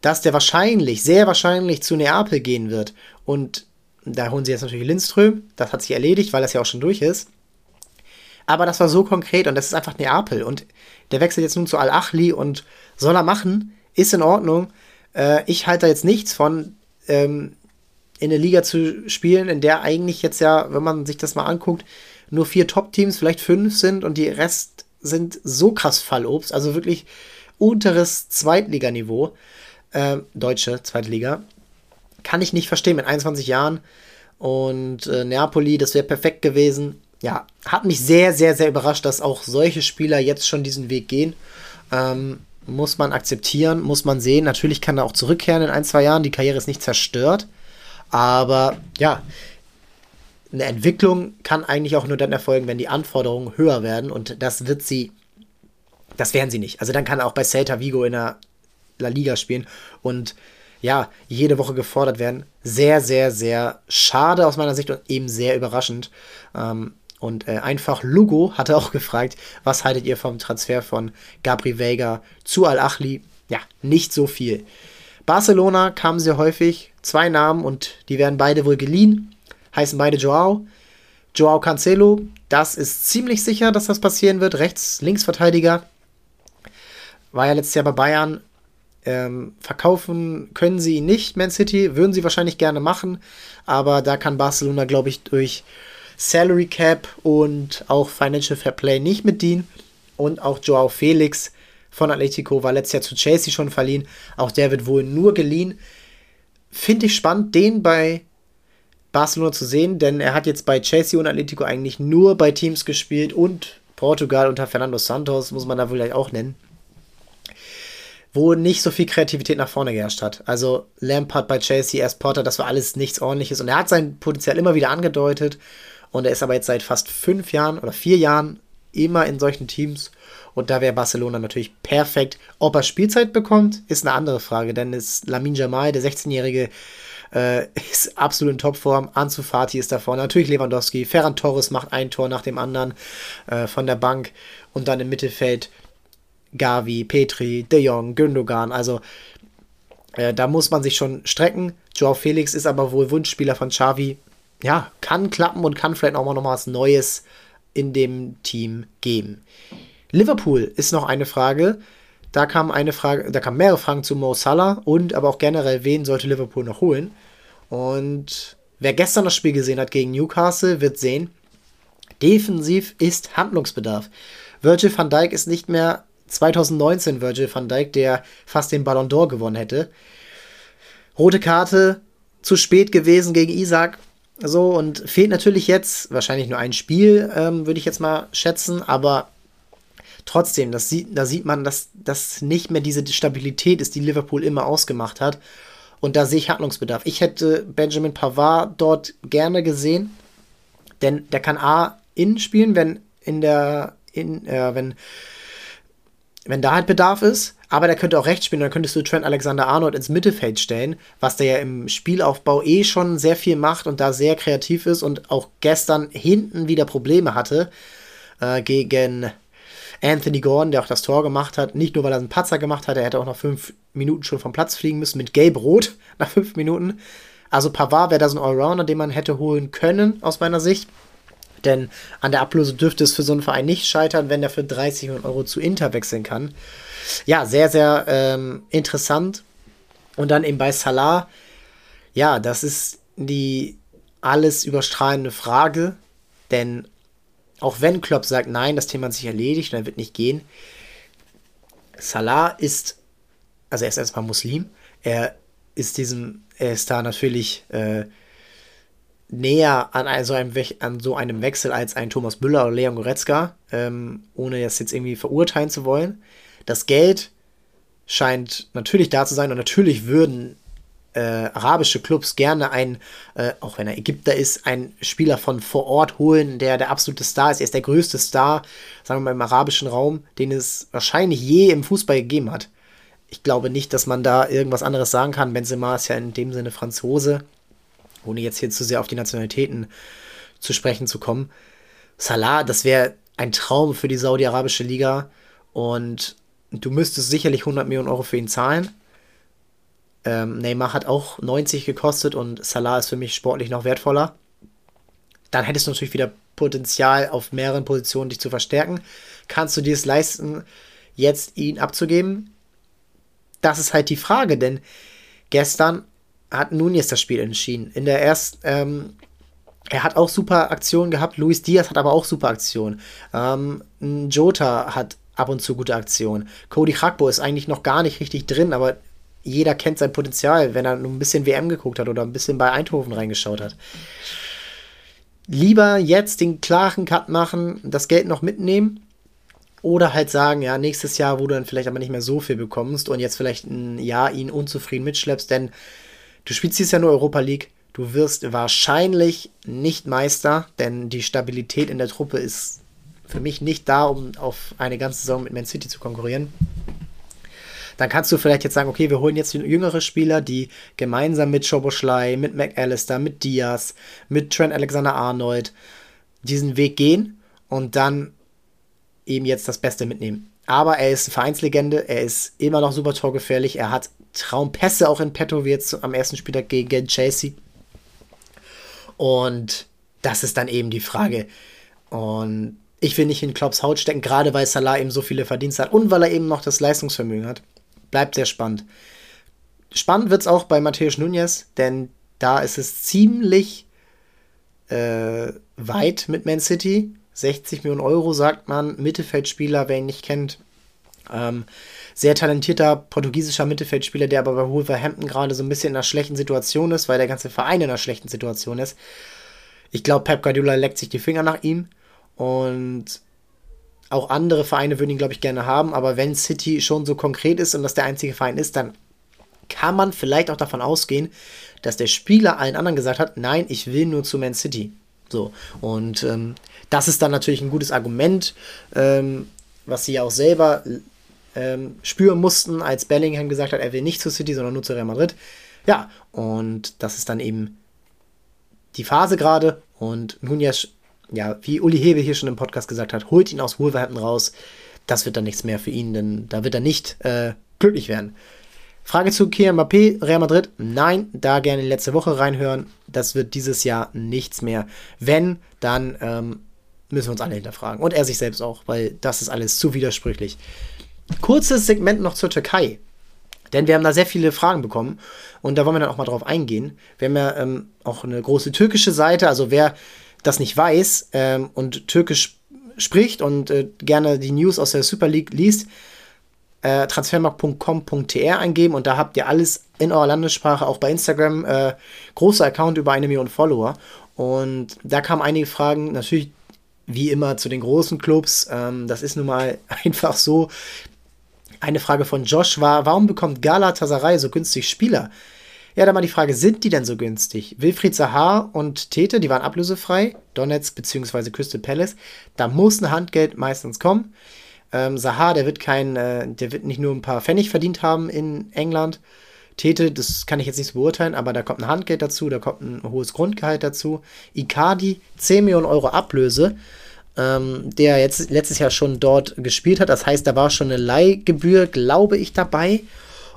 [SPEAKER 1] dass der wahrscheinlich, sehr wahrscheinlich zu Neapel gehen wird. Und da holen sie jetzt natürlich Lindström. Das hat sich erledigt, weil das ja auch schon durch ist. Aber das war so konkret und das ist einfach Neapel. Und der wechselt jetzt nun zu Al-Achli und soll er machen, ist in Ordnung. Äh, ich halte da jetzt nichts von, ähm, in der Liga zu spielen, in der eigentlich jetzt ja, wenn man sich das mal anguckt, nur vier Top-Teams, vielleicht fünf sind und die Rest sind so krass Fallobst, also wirklich unteres Zweitliganiveau äh, deutsche zweite Liga. Kann ich nicht verstehen mit 21 Jahren. Und äh, Neapoli, das wäre perfekt gewesen. Ja, hat mich sehr, sehr, sehr überrascht, dass auch solche Spieler jetzt schon diesen Weg gehen. Ähm, muss man akzeptieren, muss man sehen. Natürlich kann er auch zurückkehren in ein, zwei Jahren. Die Karriere ist nicht zerstört. Aber ja, eine Entwicklung kann eigentlich auch nur dann erfolgen, wenn die Anforderungen höher werden. Und das wird sie, das werden sie nicht. Also dann kann er auch bei Celta Vigo in der La Liga spielen und ja, jede Woche gefordert werden. Sehr, sehr, sehr schade aus meiner Sicht und eben sehr überraschend. Ähm, und äh, einfach Lugo hatte auch gefragt, was haltet ihr vom Transfer von Gabri Vega zu Al-Achli? Ja, nicht so viel. Barcelona kam sehr häufig, zwei Namen und die werden beide wohl geliehen, heißen beide Joao. Joao Cancelo, das ist ziemlich sicher, dass das passieren wird. Rechts-Linksverteidiger. War ja letztes Jahr bei Bayern, ähm, verkaufen können sie ihn nicht, Man City, würden sie wahrscheinlich gerne machen, aber da kann Barcelona, glaube ich, durch Salary Cap und auch Financial Fair Play nicht mit dienen. Und auch Joao Felix von Atletico war letztes Jahr zu Chelsea schon verliehen. Auch der wird wohl nur geliehen. Finde ich spannend, den bei Barcelona zu sehen, denn er hat jetzt bei Chelsea und Atletico eigentlich nur bei Teams gespielt und Portugal unter Fernando Santos, muss man da vielleicht auch nennen wo nicht so viel Kreativität nach vorne geherrscht hat. Also Lampard bei Chelsea, erst Potter, das war alles nichts ordentliches und er hat sein Potenzial immer wieder angedeutet und er ist aber jetzt seit fast fünf Jahren oder vier Jahren immer in solchen Teams und da wäre Barcelona natürlich perfekt. Ob er Spielzeit bekommt, ist eine andere Frage, denn ist Lamin Jamal, der 16-Jährige, äh, ist absolut in Topform. Ansu Fati ist davor. Natürlich Lewandowski. Ferran Torres macht ein Tor nach dem anderen äh, von der Bank. Und dann im Mittelfeld Gavi, Petri, De Jong, Gündogan. Also äh, da muss man sich schon strecken. Joao Felix ist aber wohl Wunschspieler von Xavi. Ja, kann klappen und kann vielleicht auch mal noch was Neues in dem Team geben. Liverpool ist noch eine Frage. Da kam eine Frage, da kamen mehrere Fragen zu Mo Salah und aber auch generell, wen sollte Liverpool noch holen? Und wer gestern das Spiel gesehen hat gegen Newcastle, wird sehen, defensiv ist Handlungsbedarf. Virgil van Dijk ist nicht mehr 2019 Virgil van Dijk, der fast den Ballon d'Or gewonnen hätte. Rote Karte, zu spät gewesen gegen Isaac. So, und fehlt natürlich jetzt wahrscheinlich nur ein Spiel, ähm, würde ich jetzt mal schätzen, aber trotzdem, das sieht, da sieht man, dass das nicht mehr diese Stabilität ist, die Liverpool immer ausgemacht hat. Und da sehe ich Handlungsbedarf. Ich hätte Benjamin Pavard dort gerne gesehen, denn der kann A innen spielen, wenn in der, in, äh, wenn, wenn da halt Bedarf ist, aber der könnte auch rechts spielen, dann könntest du Trent Alexander Arnold ins Mittelfeld stellen, was der ja im Spielaufbau eh schon sehr viel macht und da sehr kreativ ist und auch gestern hinten wieder Probleme hatte äh, gegen Anthony Gordon, der auch das Tor gemacht hat. Nicht nur, weil er einen Patzer gemacht hat, er hätte auch nach fünf Minuten schon vom Platz fliegen müssen mit Gelb-Rot nach fünf Minuten. Also Pavard wäre da so ein Allrounder, den man hätte holen können, aus meiner Sicht. Denn an der Ablöse dürfte es für so einen Verein nicht scheitern, wenn er für 30 Millionen Euro zu Inter wechseln kann. Ja, sehr, sehr ähm, interessant. Und dann eben bei Salah, ja, das ist die alles überstrahlende Frage. Denn auch wenn Klopp sagt, nein, das Thema hat sich erledigt er wird nicht gehen, Salah ist, also er ist erstmal Muslim, er ist diesem, er ist da natürlich äh, näher an so, einem, an so einem Wechsel als ein Thomas Müller oder Leon Goretzka, ähm, ohne das jetzt irgendwie verurteilen zu wollen. Das Geld scheint natürlich da zu sein und natürlich würden äh, arabische Clubs gerne ein, äh, auch wenn er Ägypter ist, einen Spieler von vor Ort holen, der der absolute Star ist. Er ist der größte Star, sagen wir mal, im arabischen Raum, den es wahrscheinlich je im Fußball gegeben hat. Ich glaube nicht, dass man da irgendwas anderes sagen kann. Benzema ist ja in dem Sinne Franzose, ohne jetzt hier zu sehr auf die Nationalitäten zu sprechen zu kommen. Salah, das wäre ein Traum für die saudi-arabische Liga und du müsstest sicherlich 100 Millionen Euro für ihn zahlen. Ähm, Neymar hat auch 90 gekostet und Salah ist für mich sportlich noch wertvoller. Dann hättest du natürlich wieder Potenzial auf mehreren Positionen dich zu verstärken. Kannst du dir es leisten, jetzt ihn abzugeben? Das ist halt die Frage, denn gestern hat Nunez das Spiel entschieden. In der ersten, ähm, er hat auch super Aktionen gehabt. Luis Diaz hat aber auch super Aktionen. Ähm, Jota hat ab und zu gute Aktionen. Cody Krakbo ist eigentlich noch gar nicht richtig drin, aber jeder kennt sein Potenzial, wenn er nur ein bisschen WM geguckt hat oder ein bisschen bei Eindhoven reingeschaut hat. Lieber jetzt den klaren Cut machen, das Geld noch mitnehmen oder halt sagen, ja, nächstes Jahr, wo du dann vielleicht aber nicht mehr so viel bekommst und jetzt vielleicht ein Jahr ihn unzufrieden mitschleppst, denn du spielst dieses Jahr nur Europa League. Du wirst wahrscheinlich nicht Meister, denn die Stabilität in der Truppe ist für mich nicht da, um auf eine ganze Saison mit Man City zu konkurrieren. Dann kannst du vielleicht jetzt sagen, okay, wir holen jetzt jüngere Spieler, die gemeinsam mit Schoboschlei, mit McAllister, mit Diaz, mit Trent Alexander-Arnold diesen Weg gehen und dann eben jetzt das Beste mitnehmen. Aber er ist Vereinslegende, er ist immer noch super torgefährlich, er hat Traumpässe auch in petto, wie jetzt am ersten Spieltag gegen Chelsea. Und das ist dann eben die Frage. Und ich will nicht in Klopps Haut stecken, gerade weil Salah eben so viele Verdienste hat und weil er eben noch das Leistungsvermögen hat. Bleibt sehr spannend. Spannend wird es auch bei Matthäus Nunez, denn da ist es ziemlich äh, weit mit Man City. 60 Millionen Euro, sagt man. Mittelfeldspieler, wer ihn nicht kennt. Ähm, sehr talentierter portugiesischer Mittelfeldspieler, der aber bei Wolverhampton gerade so ein bisschen in einer schlechten Situation ist, weil der ganze Verein in einer schlechten Situation ist. Ich glaube, Pep Guardiola leckt sich die Finger nach ihm. Und auch andere Vereine würden ihn, glaube ich, gerne haben. Aber wenn City schon so konkret ist und das der einzige Verein ist, dann kann man vielleicht auch davon ausgehen, dass der Spieler allen anderen gesagt hat, nein, ich will nur zu Man City. So. Und ähm, das ist dann natürlich ein gutes Argument, ähm, was sie ja auch selber ähm, spüren mussten, als Bellingham gesagt hat, er will nicht zu City, sondern nur zu Real Madrid. Ja, und das ist dann eben die Phase gerade. Und Nunez ja, wie Uli Hebe hier schon im Podcast gesagt hat, holt ihn aus Wolverhampton raus. Das wird dann nichts mehr für ihn, denn da wird er nicht äh, glücklich werden. Frage zu Kylian Mbappé, Real Madrid. Nein, da gerne letzte Woche reinhören. Das wird dieses Jahr nichts mehr. Wenn, dann ähm, müssen wir uns alle hinterfragen. Und er sich selbst auch, weil das ist alles zu widersprüchlich. Kurzes Segment noch zur Türkei. Denn wir haben da sehr viele Fragen bekommen und da wollen wir dann auch mal drauf eingehen. Wir haben ja ähm, auch eine große türkische Seite, also wer das nicht weiß ähm, und türkisch spricht und äh, gerne die News aus der Super League liest, äh, transfermarkt.com.tr eingeben und da habt ihr alles in eurer Landessprache, auch bei Instagram, äh, großer Account über eine Million Follower. Und da kamen einige Fragen, natürlich wie immer zu den großen Clubs. Ähm, das ist nun mal einfach so. Eine Frage von Josh war, warum bekommt Galatasaray so günstig Spieler? Ja, da mal die Frage, sind die denn so günstig? Wilfried Sahar und Tete, die waren ablösefrei, Donetsk bzw. Crystal Palace. Da muss ein Handgeld meistens kommen. Ähm, Sahar, der wird kein, äh, der wird nicht nur ein paar Pfennig verdient haben in England. Tete, das kann ich jetzt nicht so beurteilen, aber da kommt ein Handgeld dazu, da kommt ein hohes Grundgehalt dazu. Icardi, 10 Millionen Euro Ablöse ähm, der jetzt letztes Jahr schon dort gespielt hat. Das heißt, da war schon eine Leihgebühr, glaube ich, dabei.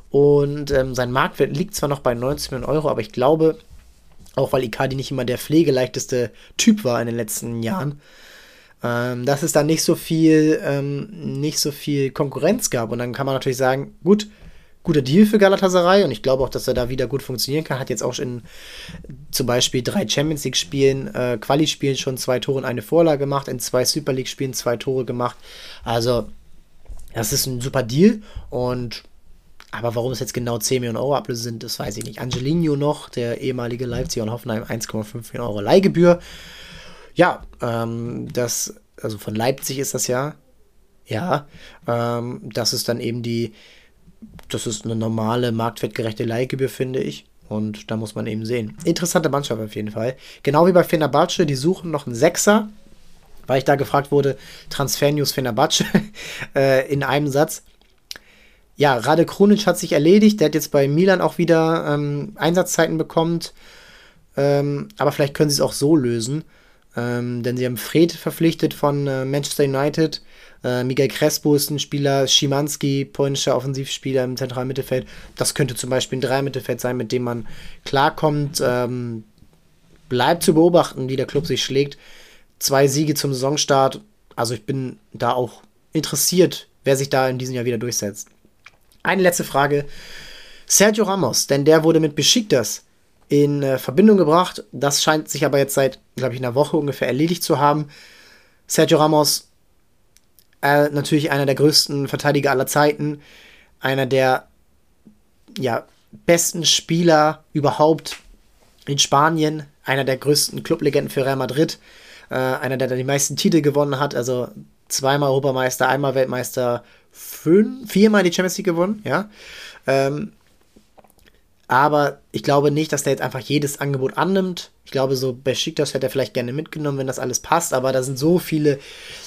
[SPEAKER 1] Und ähm, sein Marktwert liegt zwar noch bei 19 Millionen Euro, aber ich glaube, auch weil Icardi nicht immer der pflegeleichteste Typ war in den letzten Jahren, ähm, dass es da nicht so viel, ähm, nicht so viel Konkurrenz gab. Und dann kann man natürlich sagen, gut, guter Deal für Galatasaray und ich glaube auch, dass er da wieder gut funktionieren kann. Hat jetzt auch in zum Beispiel drei Champions League-Spielen, äh, Quali-Spielen schon zwei Tore und eine Vorlage gemacht, in zwei Super League-Spielen zwei Tore gemacht. Also, das ist ein super Deal und aber warum es jetzt genau 10 Millionen Euro Ablöse sind, das weiß ich nicht. Angelino noch, der ehemalige Leipziger und Hoffenheim, 1,5 Millionen Euro Leihgebühr. Ja, ähm, das, also von Leipzig ist das ja. Ja, ähm, das ist dann eben die, das ist eine normale, marktwertgerechte Leihgebühr, finde ich. Und da muss man eben sehen. Interessante Mannschaft auf jeden Fall. Genau wie bei Fenerbahce, die suchen noch einen Sechser, weil ich da gefragt wurde, Transfer News Fenerbahce äh, in einem Satz. Ja, Rade Krunic hat sich erledigt. Der hat jetzt bei Milan auch wieder ähm, Einsatzzeiten bekommen. Ähm, aber vielleicht können sie es auch so lösen. Ähm, denn sie haben Fred verpflichtet von äh, Manchester United. Äh, Miguel Crespo ist ein Spieler, Schimanski, polnischer Offensivspieler im zentralen Mittelfeld. Das könnte zum Beispiel ein Dreier-Mittelfeld sein, mit dem man klarkommt. Ähm, bleibt zu beobachten, wie der Club sich schlägt. Zwei Siege zum Saisonstart. Also ich bin da auch interessiert, wer sich da in diesem Jahr wieder durchsetzt. Eine letzte Frage. Sergio Ramos, denn der wurde mit Besiktas in äh, Verbindung gebracht. Das scheint sich aber jetzt seit, glaube ich, einer Woche ungefähr erledigt zu haben. Sergio Ramos äh, natürlich einer der größten Verteidiger aller Zeiten, einer der ja, besten Spieler überhaupt in Spanien, einer der größten Clublegenden für Real Madrid, äh, einer, der die meisten Titel gewonnen hat, also zweimal Europameister, einmal Weltmeister, fünf, viermal die Champions League gewonnen, ja. Ähm, aber ich glaube nicht, dass der jetzt einfach jedes Angebot annimmt. Ich glaube, so Besiktas hätte er vielleicht gerne mitgenommen, wenn das alles passt. Aber da sind so viele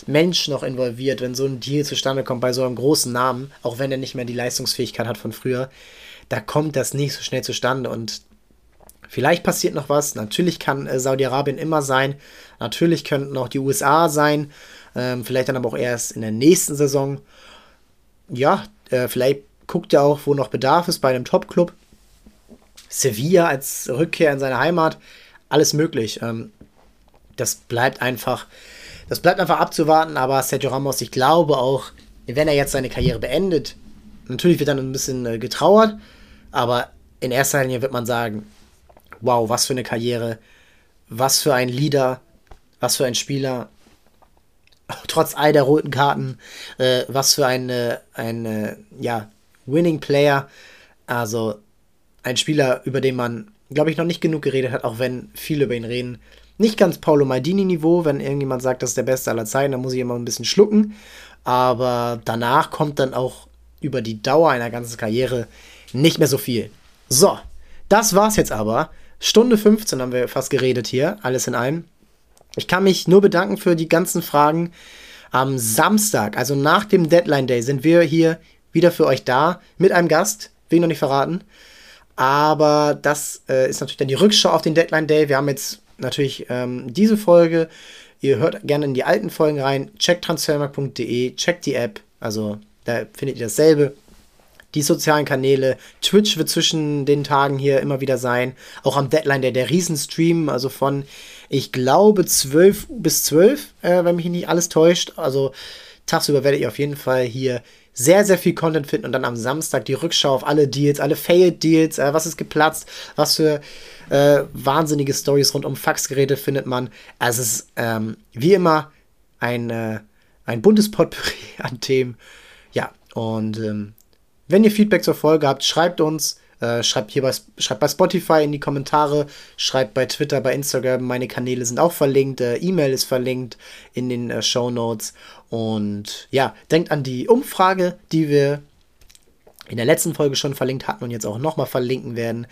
[SPEAKER 1] Menschen noch involviert, wenn so ein Deal zustande kommt bei so einem großen Namen, auch wenn er nicht mehr die Leistungsfähigkeit hat von früher, da kommt das nicht so schnell zustande. Und vielleicht passiert noch was. Natürlich kann äh, Saudi-Arabien immer sein. Natürlich könnten auch die USA sein. Ähm, vielleicht dann aber auch erst in der nächsten Saison. Ja, äh, vielleicht guckt er auch, wo noch Bedarf ist bei einem Top-Club. Sevilla als Rückkehr in seine Heimat, alles möglich. Ähm, das bleibt einfach, das bleibt einfach abzuwarten, aber Sergio Ramos, ich glaube auch, wenn er jetzt seine Karriere beendet, natürlich wird dann ein bisschen äh, getrauert, aber in erster Linie wird man sagen, wow, was für eine Karriere, was für ein Leader, was für ein Spieler, trotz all der roten Karten, äh, was für eine, eine, ja, Winning Player. Also ein Spieler, über den man, glaube ich, noch nicht genug geredet hat, auch wenn viele über ihn reden. Nicht ganz Paolo Maldini-Niveau, wenn irgendjemand sagt, das ist der Beste aller Zeiten, dann muss ich immer ein bisschen schlucken. Aber danach kommt dann auch über die Dauer einer ganzen Karriere nicht mehr so viel. So, das war's jetzt aber. Stunde 15 haben wir fast geredet hier, alles in allem. Ich kann mich nur bedanken für die ganzen Fragen. Am Samstag, also nach dem Deadline Day, sind wir hier wieder für euch da mit einem Gast, will ich noch nicht verraten. Aber das äh, ist natürlich dann die Rückschau auf den Deadline Day. Wir haben jetzt natürlich ähm, diese Folge. Ihr hört gerne in die alten Folgen rein. Checkt transfermarkt.de, checkt die App. Also da findet ihr dasselbe. die sozialen Kanäle. Twitch wird zwischen den Tagen hier immer wieder sein. Auch am Deadline der, der Riesenstream, also von, ich glaube, 12 bis 12, äh, wenn mich nicht alles täuscht. Also tagsüber werdet ihr auf jeden Fall hier sehr, sehr viel Content finden und dann am Samstag die Rückschau auf alle Deals, alle Failed Deals, äh, was ist geplatzt, was für äh, wahnsinnige Stories rund um Faxgeräte findet man. Also es ist ähm, wie immer ein, äh, ein buntes Potpourri an Themen. Ja, und ähm, wenn ihr Feedback zur Folge habt, schreibt uns. Äh, schreibt hier bei, schreibt bei Spotify in die Kommentare, schreibt bei Twitter, bei Instagram. Meine Kanäle sind auch verlinkt. Äh, E-Mail ist verlinkt in den äh, Show Notes. Und ja, denkt an die Umfrage, die wir in der letzten Folge schon verlinkt hatten und jetzt auch nochmal verlinken werden,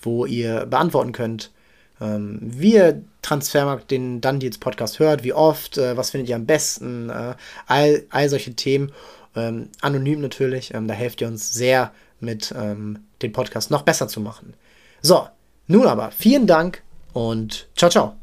[SPEAKER 1] wo ihr beantworten könnt, ähm, wie ihr Transfermarkt den Dundeals Podcast hört, wie oft, äh, was findet ihr am besten, äh, all, all solche Themen. Ähm, anonym natürlich, ähm, da helft ihr uns sehr mit ähm, den Podcast noch besser zu machen. So, nun aber vielen Dank und ciao, ciao.